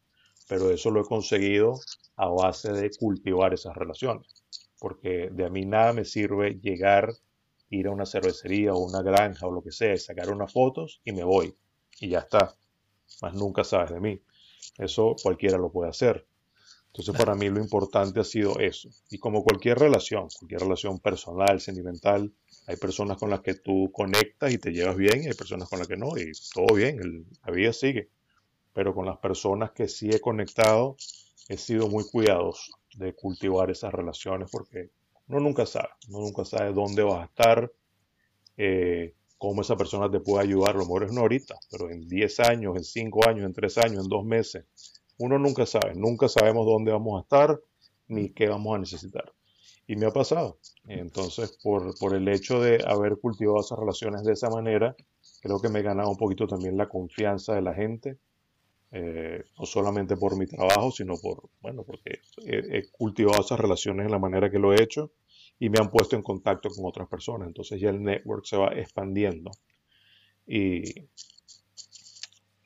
Pero eso lo he conseguido a base de cultivar esas relaciones. Porque de a mí nada me sirve llegar ir a una cervecería o una granja o lo que sea, sacar unas fotos y me voy. Y ya está. Más nunca sabes de mí. Eso cualquiera lo puede hacer. Entonces para mí lo importante ha sido eso. Y como cualquier relación, cualquier relación personal, sentimental, hay personas con las que tú conectas y te llevas bien y hay personas con las que no. Y todo bien, la vida sigue. Pero con las personas que sí he conectado, he sido muy cuidadoso de cultivar esas relaciones porque uno nunca sabe, uno nunca sabe dónde vas a estar, eh, cómo esa persona te puede ayudar. lo mejor es no ahorita, pero en 10 años, en 5 años, en 3 años, en 2 meses. Uno nunca sabe, nunca sabemos dónde vamos a estar ni qué vamos a necesitar. Y me ha pasado. Entonces, por, por el hecho de haber cultivado esas relaciones de esa manera, creo que me he ganado un poquito también la confianza de la gente. Eh, no solamente por mi trabajo, sino por, bueno, porque he, cultivado esas relaciones en la manera que lo he hecho y me han puesto en contacto con otras personas. Entonces ya el network se va expandiendo. Y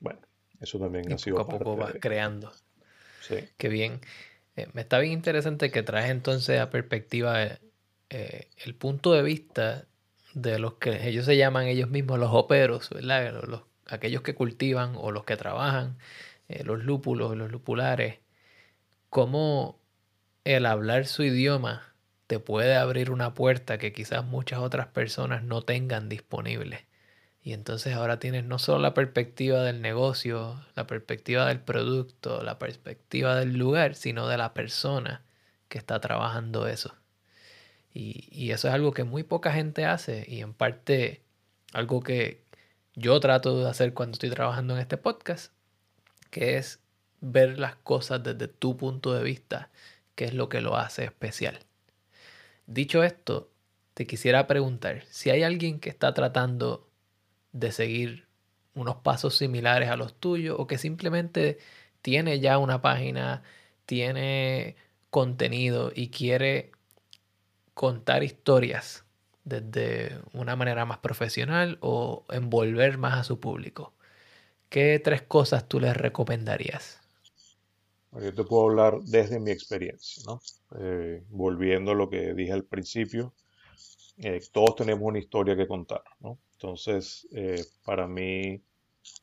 bueno, eso también ha sido. Poco a poco va creando. Sí. Qué bien. Eh, me está bien interesante que traes entonces a perspectiva eh, el punto de vista de los que ellos se llaman ellos mismos los operos, ¿verdad? Los, aquellos que cultivan o los que trabajan, eh, los lúpulos, los lupulares, cómo el hablar su idioma te puede abrir una puerta que quizás muchas otras personas no tengan disponible. Y entonces ahora tienes no solo la perspectiva del negocio, la perspectiva del producto, la perspectiva del lugar, sino de la persona que está trabajando eso. Y, y eso es algo que muy poca gente hace y en parte algo que yo trato de hacer cuando estoy trabajando en este podcast, que es ver las cosas desde tu punto de vista, que es lo que lo hace especial. Dicho esto, te quisiera preguntar si hay alguien que está tratando de seguir unos pasos similares a los tuyos o que simplemente tiene ya una página, tiene contenido y quiere contar historias desde una manera más profesional o envolver más a su público. ¿Qué tres cosas tú les recomendarías? Yo te puedo hablar desde mi experiencia, ¿no? Eh, volviendo a lo que dije al principio, eh, todos tenemos una historia que contar, ¿no? Entonces, eh, para mí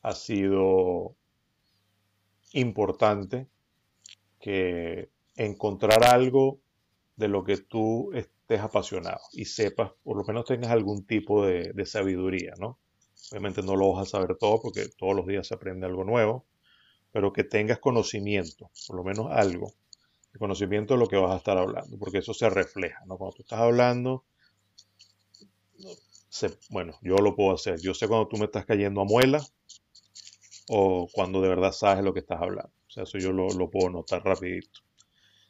ha sido importante que encontrar algo de lo que tú estés apasionado y sepas, por lo menos tengas algún tipo de, de sabiduría, ¿no? Obviamente no lo vas a saber todo porque todos los días se aprende algo nuevo, pero que tengas conocimiento, por lo menos algo, de conocimiento de lo que vas a estar hablando, porque eso se refleja, ¿no? Cuando tú estás hablando, bueno, yo lo puedo hacer, yo sé cuando tú me estás cayendo a muela o cuando de verdad sabes lo que estás hablando, o sea, eso yo lo, puedo notar rapidito.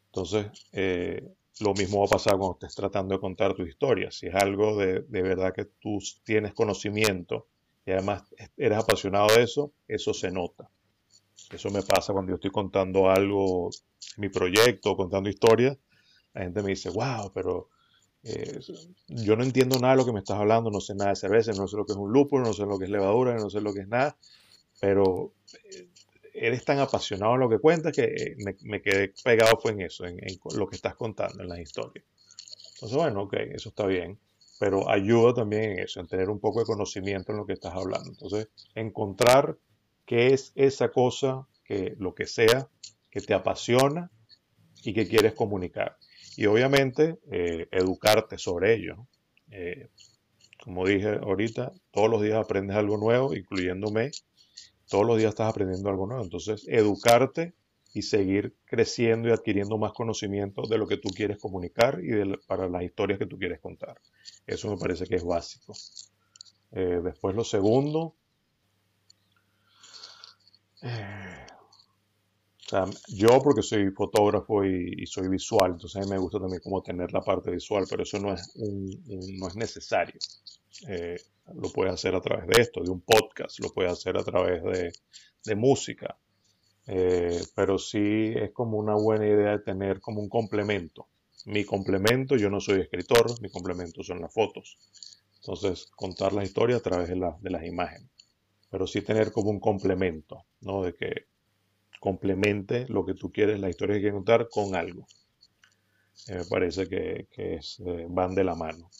Entonces, eh, lo mismo va a pasar cuando estés tratando de contar tu historia. Si es algo de, de, verdad que tú tienes conocimiento y además eres apasionado de eso, eso se nota. Eso me pasa cuando yo estoy contando algo, mi proyecto, contando historias. La gente me dice, wow, pero eh, yo no entiendo nada de lo que me estás hablando, no sé nada de cerveza, no sé lo que es un lúpulo, no sé lo que es levadura, no sé lo que es nada, pero eh, eres tan apasionado en lo que cuentas que eh, me, quedé pegado fue en eso, en, en, lo que estás contando, en las historias. Entonces, bueno, ok, eso está bien, pero ayuda también en eso, en tener un poco de conocimiento en lo que estás hablando. Entonces, encontrar qué es esa cosa, que lo que sea, que te apasiona y que quieres comunicar. Y obviamente eh, educarte sobre ello. Eh, como dije ahorita, todos los días aprendes algo nuevo, incluyéndome. Todos los días estás aprendiendo algo nuevo. Entonces, educarte y seguir creciendo y adquiriendo más conocimiento de lo que tú quieres comunicar y para las historias que tú quieres contar. Eso me parece que es básico. Eh, después lo segundo, yo porque soy fotógrafo y, soy visual, entonces a mí me gusta también como tener la parte visual, pero eso no es, no es necesario. Eh, lo puedes hacer a través de esto, de un podcast, lo puedes hacer a través de, música, eh, pero sí es como una buena idea tener como un complemento. Mi complemento, yo no soy escritor, mi complemento son las fotos. Entonces, contar la historia a través de, de las imágenes, pero sí tener como un complemento, ¿no? De que complemente lo que tú quieres, la historia que quieres contar, con algo. Eh, me parece que, eh, van de la mano.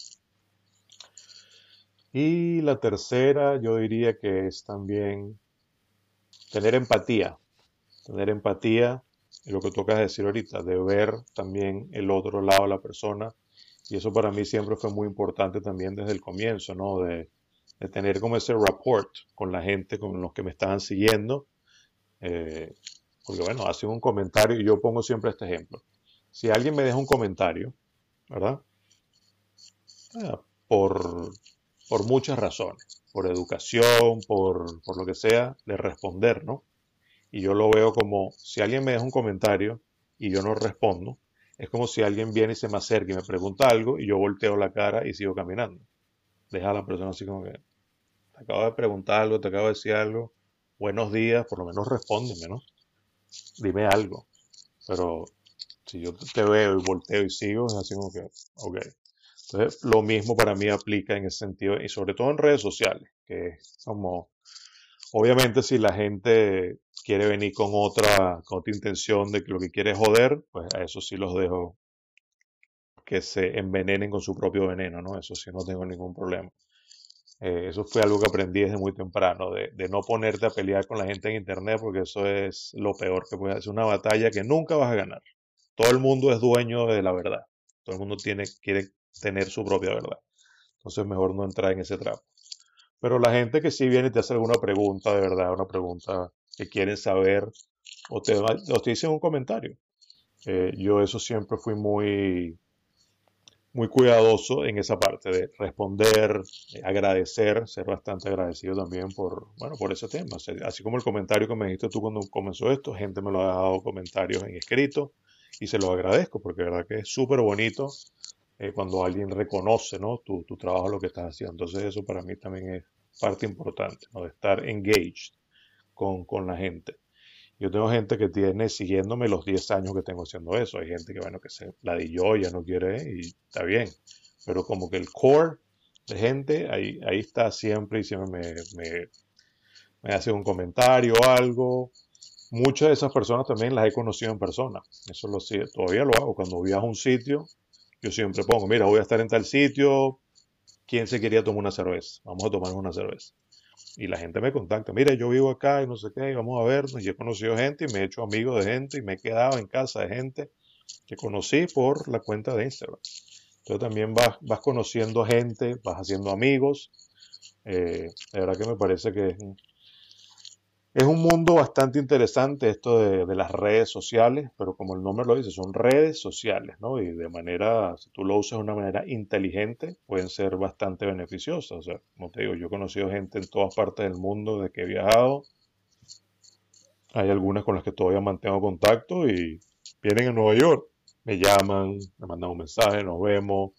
Y la tercera, yo diría que es también tener empatía. Tener empatía, lo que de decir ahorita, de ver también el otro lado de la persona. Y eso para mí siempre fue muy importante también desde el comienzo, ¿no? De, tener como ese rapport con la gente, con los que me estaban siguiendo. Eh, porque bueno, hace un comentario y yo pongo siempre este ejemplo. Si alguien me deja un comentario, ¿verdad? Ah, por, por muchas razones, por educación, por, por lo que sea, de responder, ¿no? Y yo lo veo como, si alguien me deja un comentario y yo no respondo, es como si alguien viene y se me acerca y me pregunta algo y yo volteo la cara y sigo caminando. Deja a la persona así como que, te acabo de preguntar algo, te acabo de decir algo, buenos días, por lo menos respóndeme, ¿no? dime algo. Pero si yo te veo y volteo y sigo, es así como que, ok. Entonces, lo mismo para mí aplica en ese sentido, y sobre todo en redes sociales, que es como, obviamente si la gente quiere venir con otra, con otra intención de que lo que quiere es joder, pues a eso sí los dejo que se envenenen con su propio veneno, ¿no? Eso sí no tengo ningún problema. Eh, eso fue algo que aprendí desde muy temprano, de, no ponerte a pelear con la gente en Internet, porque eso es lo peor que puedes hacer. Una batalla que nunca vas a ganar. Todo el mundo es dueño de la verdad. Todo el mundo tiene, quiere tener su propia verdad. Entonces mejor no entrar en ese trapo. Pero la gente que sí viene y te hace alguna pregunta de verdad, una pregunta que quieren saber, o te, o te dicen un comentario. Eh, yo eso siempre fui muy, muy cuidadoso en esa parte de responder, eh, agradecer, ser bastante agradecido también por, bueno, por ese tema. Así como el comentario que me dijiste tú cuando comenzó esto, gente me lo ha dado comentarios en escrito y se los agradezco porque de verdad que es súper bonito eh, cuando alguien reconoce ¿no? tu, tu, trabajo, lo que estás haciendo. Entonces eso para mí también es parte importante, ¿no? de estar engaged con, con la gente. Yo tengo gente que tiene siguiéndome los 10 años que tengo haciendo eso. Hay gente que, bueno, que se la di yo, ya no quiere y está bien. Pero como que el core de gente ahí, ahí está siempre y siempre me, me, hace un comentario o algo. Muchas de esas personas también las he conocido en persona. Eso lo todavía lo hago. Cuando viajo a un sitio, yo siempre pongo, mira, voy a estar en tal sitio. ¿Quién se quería tomar una cerveza? Vamos a tomar una cerveza y la gente me contacta, mire, yo vivo acá y no sé qué, y vamos a vernos, y he conocido gente y me he hecho amigo de gente y me he quedado en casa de gente que conocí por la cuenta de Instagram. Entonces también vas, vas conociendo gente, vas haciendo amigos. Eh, de verdad que me parece que es es un mundo bastante interesante esto de, las redes sociales, pero como el nombre lo dice, son redes sociales, ¿no? Y de manera, si tú lo usas de una manera inteligente, pueden ser bastante beneficiosas. O sea, como te digo, yo he conocido gente en todas partes del mundo de que he viajado. Hay algunas con las que todavía mantengo contacto y vienen a Nueva York, me llaman, me mandan un mensaje, nos vemos.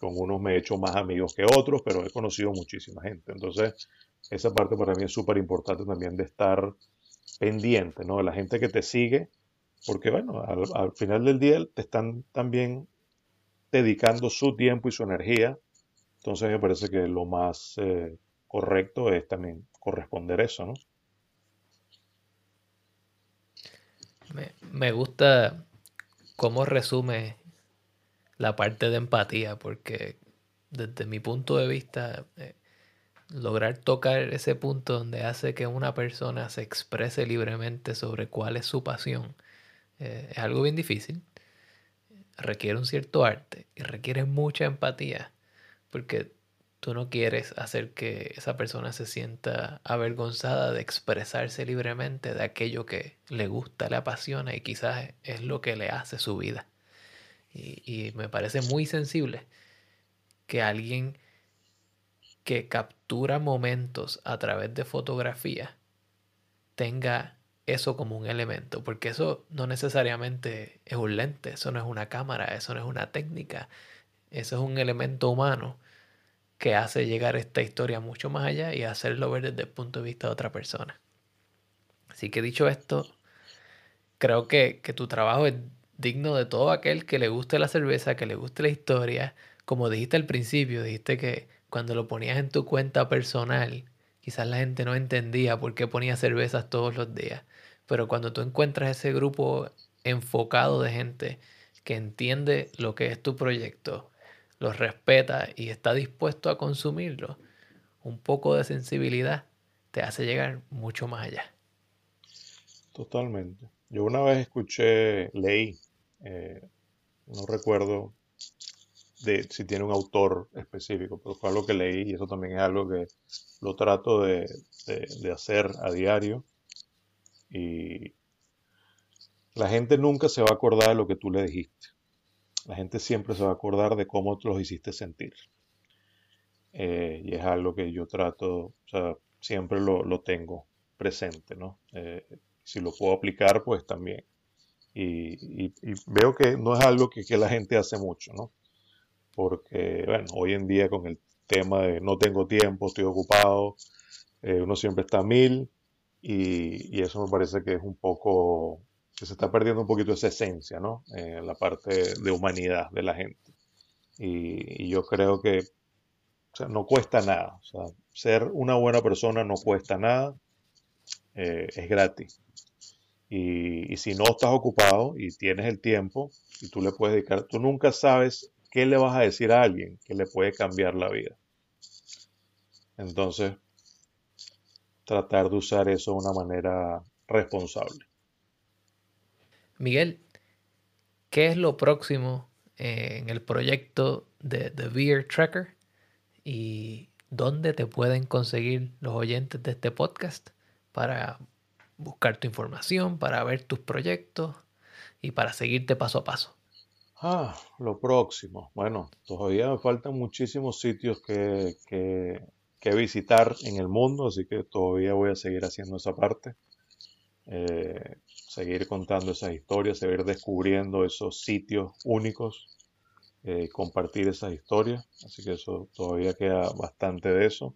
Con unos me he hecho más amigos que otros, pero he conocido muchísima gente. Entonces, esa parte para mí es súper importante también de estar pendiente, ¿no? De la gente que te sigue, porque bueno, al, final del día te están también dedicando su tiempo y su energía. Entonces me parece que lo más eh, correcto es también corresponder eso, ¿no? Me, gusta cómo resume la parte de empatía, porque desde mi punto de vista, eh, lograr tocar ese punto donde hace que una persona se exprese libremente sobre cuál es su pasión eh, es algo bien difícil. Requiere un cierto arte y requiere mucha empatía. Porque tú no quieres hacer que esa persona se sienta avergonzada de expresarse libremente de aquello que le gusta, le apasiona y quizás es lo que le hace su vida. Y, y me parece muy sensible que alguien que captura momentos a través de fotografía tenga eso como un elemento, porque eso no necesariamente es un lente, eso no es una cámara, eso no es una técnica, eso es un elemento humano que hace llegar esta historia mucho más allá y hacerlo ver desde el punto de vista de otra persona. Así que dicho esto, creo que, que tu trabajo es digno de todo aquel que le guste la cerveza, que le guste la historia. Como dijiste al principio, dijiste que cuando lo ponías en tu cuenta personal, quizás la gente no entendía por qué ponías cervezas todos los días. Pero cuando tú encuentras ese grupo enfocado de gente que entiende lo que es tu proyecto, lo respeta y está dispuesto a consumirlo, un poco de sensibilidad te hace llegar mucho más allá. Totalmente. Yo una vez escuché, leí, eh, no recuerdo de si tiene un autor específico, pero fue algo que leí y eso también es algo que lo trato de hacer a diario y la gente nunca se va a acordar de lo que tú le dijiste. La gente siempre se va a acordar de cómo tú los hiciste sentir. Eh, y es algo que yo trato, o sea, siempre lo, tengo presente, ¿no? Eh, si lo puedo aplicar, pues también. Y, veo que no es algo que, la gente hace mucho, ¿no? Porque, bueno, hoy en día con el tema de no tengo tiempo, estoy ocupado, eh, uno siempre está a mil y, eso me parece que es un poco, que se está perdiendo un poquito esa esencia, ¿no? En la parte de humanidad de la gente. Y, yo creo que o sea, no cuesta nada. O sea, ser una buena persona no cuesta nada, eh, es gratis. Y, y, si no estás ocupado y tienes el tiempo y tú le puedes dedicar, tú nunca sabes qué le vas a decir a alguien que le puede cambiar la vida. Entonces, tratar de usar eso de una manera responsable. Miguel, ¿qué es lo próximo eh, en el proyecto de The Beer Tracker? ¿Y dónde te pueden conseguir los oyentes de este podcast para buscar tu información, para ver tus proyectos y para seguirte paso a paso? Ah, lo próximo. Bueno, todavía me faltan muchísimos sitios que, que visitar en el mundo, así que todavía voy a seguir haciendo esa parte. Eh, seguir contando esas historias, seguir descubriendo esos sitios únicos, eh, compartir esas historias, así que eso todavía queda bastante de eso.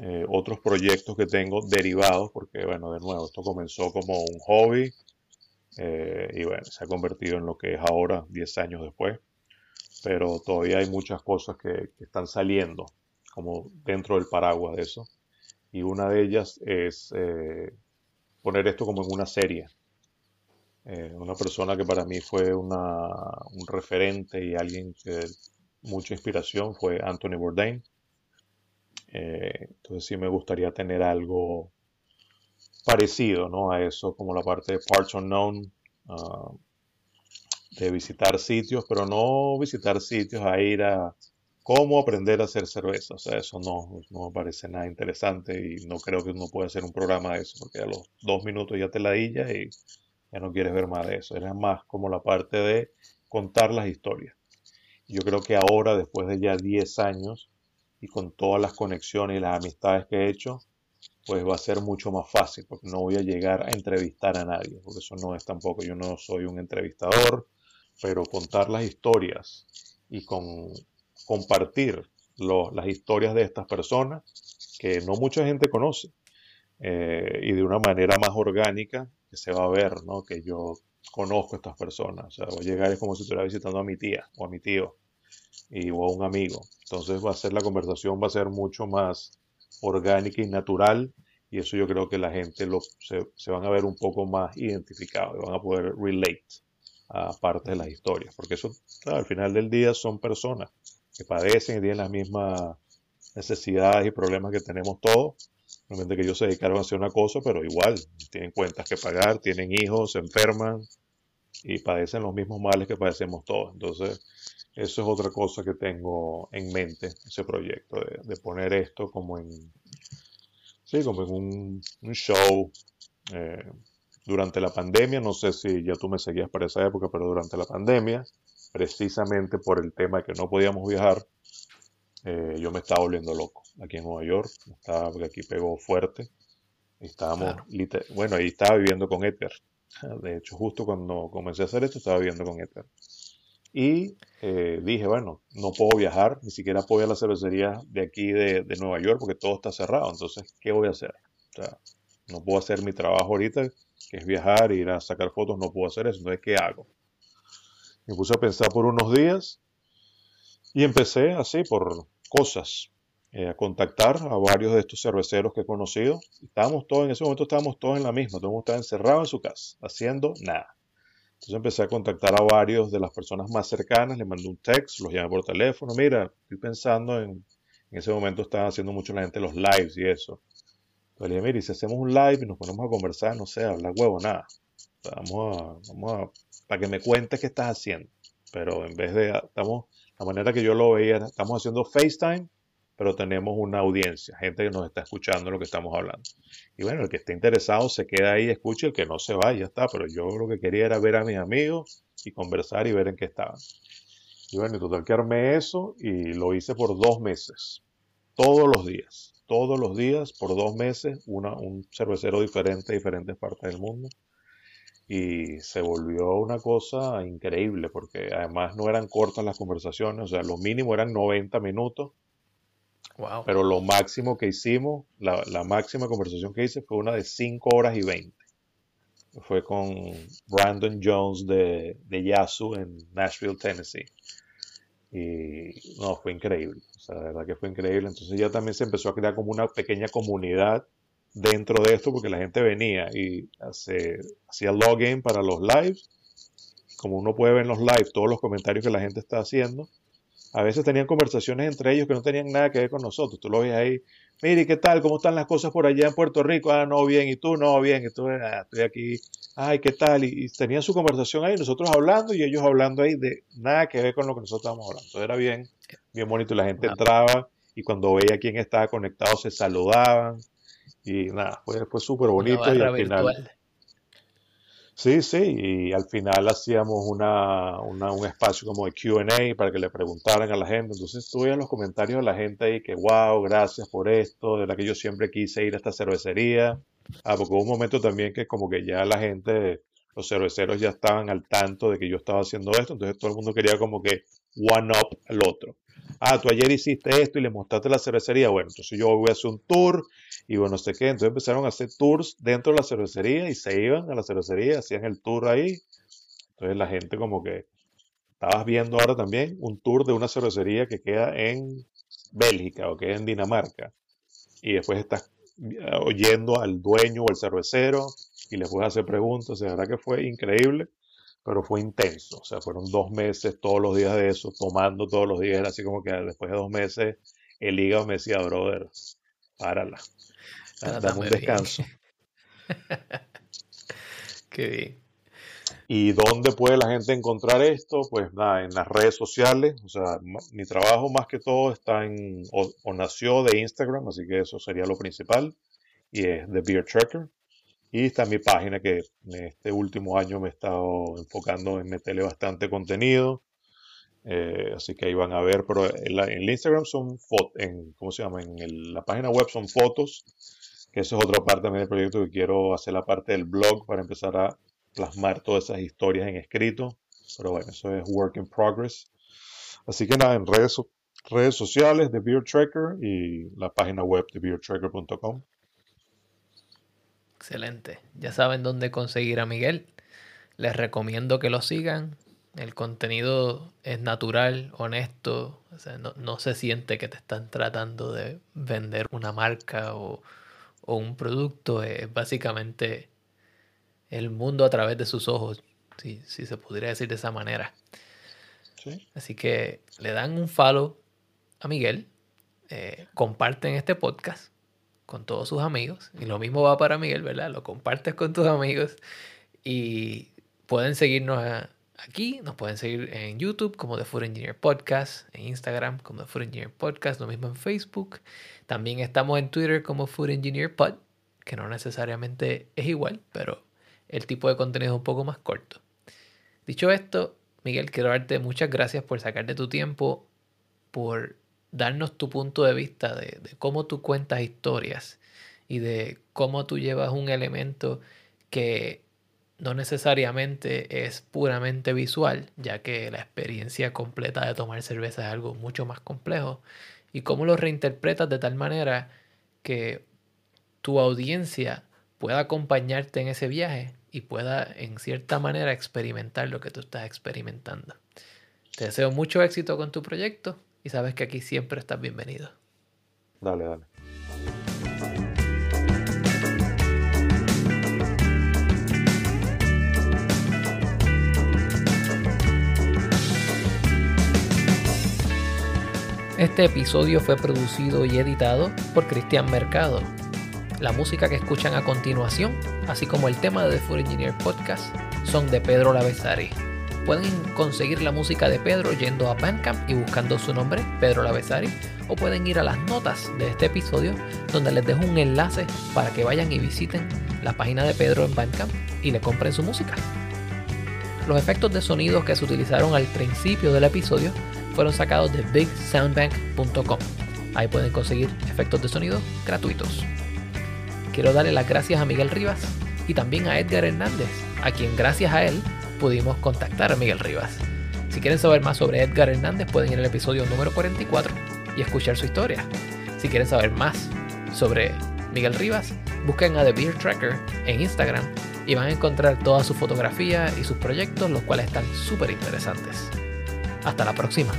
Eh, otros proyectos que tengo derivados, porque bueno, de nuevo, esto comenzó como un hobby y bueno, se ha convertido en lo que es ahora, 10 años después, pero todavía hay muchas cosas que, están saliendo como dentro del paraguas de eso. Y una de ellas es eh, poner esto como en una serie. Eh, una persona que para mí fue un referente y alguien que mucha inspiración fue Anthony Bourdain. Eh, entonces sí me gustaría tener algo parecido ¿no? a eso, como la parte de Parts Unknown, ah, de visitar sitios, pero no visitar sitios a ir a, cómo aprender a hacer cerveza. O sea, eso no, no me parece nada interesante y no creo que uno pueda hacer un programa de eso, porque a los dos minutos ya te la y ya no quieres ver más de eso. Era más como la parte de contar las historias. Yo creo que ahora, después de ya 10 años y con todas las conexiones y las amistades que he hecho, pues va a ser mucho más fácil, porque no voy a llegar a entrevistar a nadie, porque eso no es tampoco, yo no soy un entrevistador, pero contar las historias y con compartir las historias de estas personas que no mucha gente conoce eh, y de una manera más orgánica que se va a ver, ¿no? Que yo conozco a estas personas. O sea, voy a llegar es como si estuviera visitando a mi tía o a mi tío y, o a un amigo. Entonces va a ser la conversación, va a ser mucho más orgánica y natural y eso yo creo que la gente se, se van a ver un poco más identificados van a poder relate a parte de las historias, porque eso al final del día son personas que padecen y tienen las mismas necesidades y problemas que tenemos todos. Realmente que ellos se dedicaron a hacer una cosa, pero igual tienen cuentas que pagar, tienen hijos, se enferman y padecen los mismos males que padecemos todos. Entonces, eso es otra cosa que tengo en mente, ese proyecto, de, poner esto como en, sí, como en un, show. Eh, durante la pandemia, no sé si ya tú me seguías para esa época, pero durante la pandemia, precisamente por el tema de que no podíamos viajar, eh, yo me estaba volviendo loco aquí en Nueva York, estaba, porque aquí pegó fuerte, estábamos, bueno, ahí estaba viviendo con Ether, de hecho justo cuando comencé a hacer esto estaba viviendo con Ether. Y eh, dije, bueno, no puedo viajar, ni siquiera puedo ir a la cervecería de aquí de, Nueva York porque todo está cerrado. Entonces, ¿qué voy a hacer? No puedo hacer mi trabajo ahorita, que es viajar, ir a sacar fotos, no puedo hacer eso. Entonces, ¿qué hago? Me puse a pensar por unos días y empecé así, por cosas, eh, a contactar a varios de estos cerveceros que he conocido. Estábamos todos, en ese momento estábamos todos en la misma, todo el mundo estaba encerrado en su casa, haciendo nada. Entonces empecé a contactar a varios de las personas más cercanas, les mandé un text, los llamé por teléfono, mira, estoy pensando en, en ese momento estaban haciendo mucho la gente los lives y eso. Entonces le dije, mira, y si hacemos un live y nos ponemos a conversar, no sé, hablar huevo, nada. vamos a, vamos a, para que me cuentes qué estás haciendo. Pero en vez de, estamos, la manera que yo lo veía, estamos haciendo FaceTime, pero tenemos una audiencia, gente que nos está escuchando lo que estamos hablando. Y bueno, el que esté interesado se queda ahí, escuche, el que no se va, ya está. Pero yo lo que quería era ver a mis amigos y conversar y ver en qué estaban. Y bueno, en total que armé eso y lo hice por dos meses. Todos los días. Todos los días, por dos meses, una, un cervecero diferente diferentes partes del mundo. Y se volvió una cosa increíble porque además no eran cortas las conversaciones, o sea, lo mínimo eran 90 minutos pero lo máximo que hicimos, la, máxima conversación que hice fue una de 5 horas y 20. Fue con Brandon Jones de, de Yasu en Nashville, Tennessee. Y no, fue increíble. O sea, la verdad que fue increíble. Entonces ya también se empezó a crear como una pequeña comunidad dentro de esto porque la gente venía y hacía login para los lives. Como uno puede ver en los lives todos los comentarios que la gente está haciendo, a veces tenían conversaciones entre ellos que no tenían nada que ver con nosotros. Tú lo ves ahí, mire, ¿qué tal? ¿Cómo están las cosas por allá en Puerto Rico? Ah, no, bien, y tú, no, bien, y tú, ah, estoy aquí, ay, ¿qué tal? Y, tenían su conversación ahí, nosotros hablando y ellos hablando ahí de nada que ver con lo que nosotros estábamos hablando. Entonces era bien, bien bonito y la gente entraba y cuando veía quién estaba conectado se saludaban y nada, fue, fue súper bonito y al final... Sí, sí, y al final hacíamos una, un espacio como de QA para que le preguntaran a la gente. Entonces tuve los comentarios de la gente ahí que, wow, gracias por esto, de la que yo siempre quise ir a esta cervecería. Ah, porque hubo un momento también que como que ya la gente, los cerveceros ya estaban al tanto de que yo estaba haciendo esto, entonces todo el mundo quería como que one up al otro. Ah, tú ayer hiciste esto y le mostraste la cervecería. Bueno, entonces yo voy a hacer un tour y bueno, no sé qué. Entonces empezaron a hacer tours dentro de la cervecería y se iban a la cervecería, hacían el tour ahí. Entonces la gente como que estabas viendo ahora también un tour de una cervecería que queda en Bélgica o que queda en Dinamarca. Y después estás eh, oyendo al dueño o al cervecero y le puedes hacer preguntas. la verdad que fue increíble pero fue intenso. O sea, fueron dos meses todos los días de eso, tomando todos los días. Era así como que después de dos meses el hígado me decía, brother, párala, dame un descanso. (laughs) Qué bien. ¿Y dónde puede la gente encontrar esto? Pues nada, en las redes sociales. O sea, mi trabajo más que todo está en, o, nació de Instagram, así que eso sería lo principal. Y es The Beer Tracker. Y está mi página que en este último año me he estado enfocando en meterle bastante contenido. Eh, así que ahí van a ver, pero en, el Instagram son fotos, en, ¿cómo se llama? En la página web son fotos, que eso es otra parte también del proyecto que quiero hacer la parte del blog para empezar a plasmar todas esas historias en escrito. Pero bueno, eso es work in progress. Así que nada, en redes, redes sociales de Beer Tracker y la página web de beertracker.com. Excelente. Ya saben dónde conseguir a Miguel. Les recomiendo que lo sigan. El contenido es natural, honesto. no, se siente que te están tratando de vender una marca o, un producto. Es básicamente el mundo a través de sus ojos, si, se pudiera decir de esa manera. Así que le dan un follow a Miguel, eh, comparten este podcast con todos sus amigos. Y lo mismo va para Miguel, ¿verdad? Lo compartes con tus amigos y pueden seguirnos aquí. Nos pueden seguir en YouTube como The Food Engineer Podcast, en Instagram como The Food Engineer Podcast, lo mismo en Facebook. También estamos en Twitter como Food Engineer Pod, que no necesariamente es igual, pero el tipo de contenido es un poco más corto. Dicho esto, Miguel, quiero darte muchas gracias por sacarte tu tiempo, por darnos tu punto de vista de, cómo tú cuentas historias y de cómo tú llevas un elemento que no necesariamente es puramente visual, ya que la experiencia completa de tomar cerveza es algo mucho más complejo, y cómo lo reinterpretas de tal manera que tu audiencia pueda acompañarte en ese viaje y pueda en cierta manera experimentar lo que tú estás experimentando. Te deseo mucho éxito con tu proyecto y sabes que aquí siempre estás bienvenido. Dale, dale. Este episodio fue producido y editado por Cristian Mercado. La música que escuchan a continuación, así como el tema de The Food Engineer Podcast, son de Pedro Lavesari. Pueden conseguir la música de Pedro yendo a Bandcamp y buscando su nombre, Pedro Lavesari, o pueden ir a las notas de este episodio, donde les dejo un enlace para que vayan y visiten la página de Pedro en Bandcamp y le compren su música. Los efectos de sonido que se utilizaron al principio del episodio fueron sacados de bigsoundbank.com. Ahí pueden conseguir efectos de sonido gratuitos. Quiero darle las gracias a Miguel Rivas y también a Edgar Hernández, a quien gracias a él pudimos contactar a Miguel Rivas. Si quieren saber más sobre Edgar Hernández pueden ir al episodio número 44 y escuchar su historia. Si quieren saber más sobre Miguel Rivas, busquen a The Beer Tracker en Instagram y van a encontrar toda su fotografía y sus proyectos, los cuales están súper interesantes. Hasta la próxima.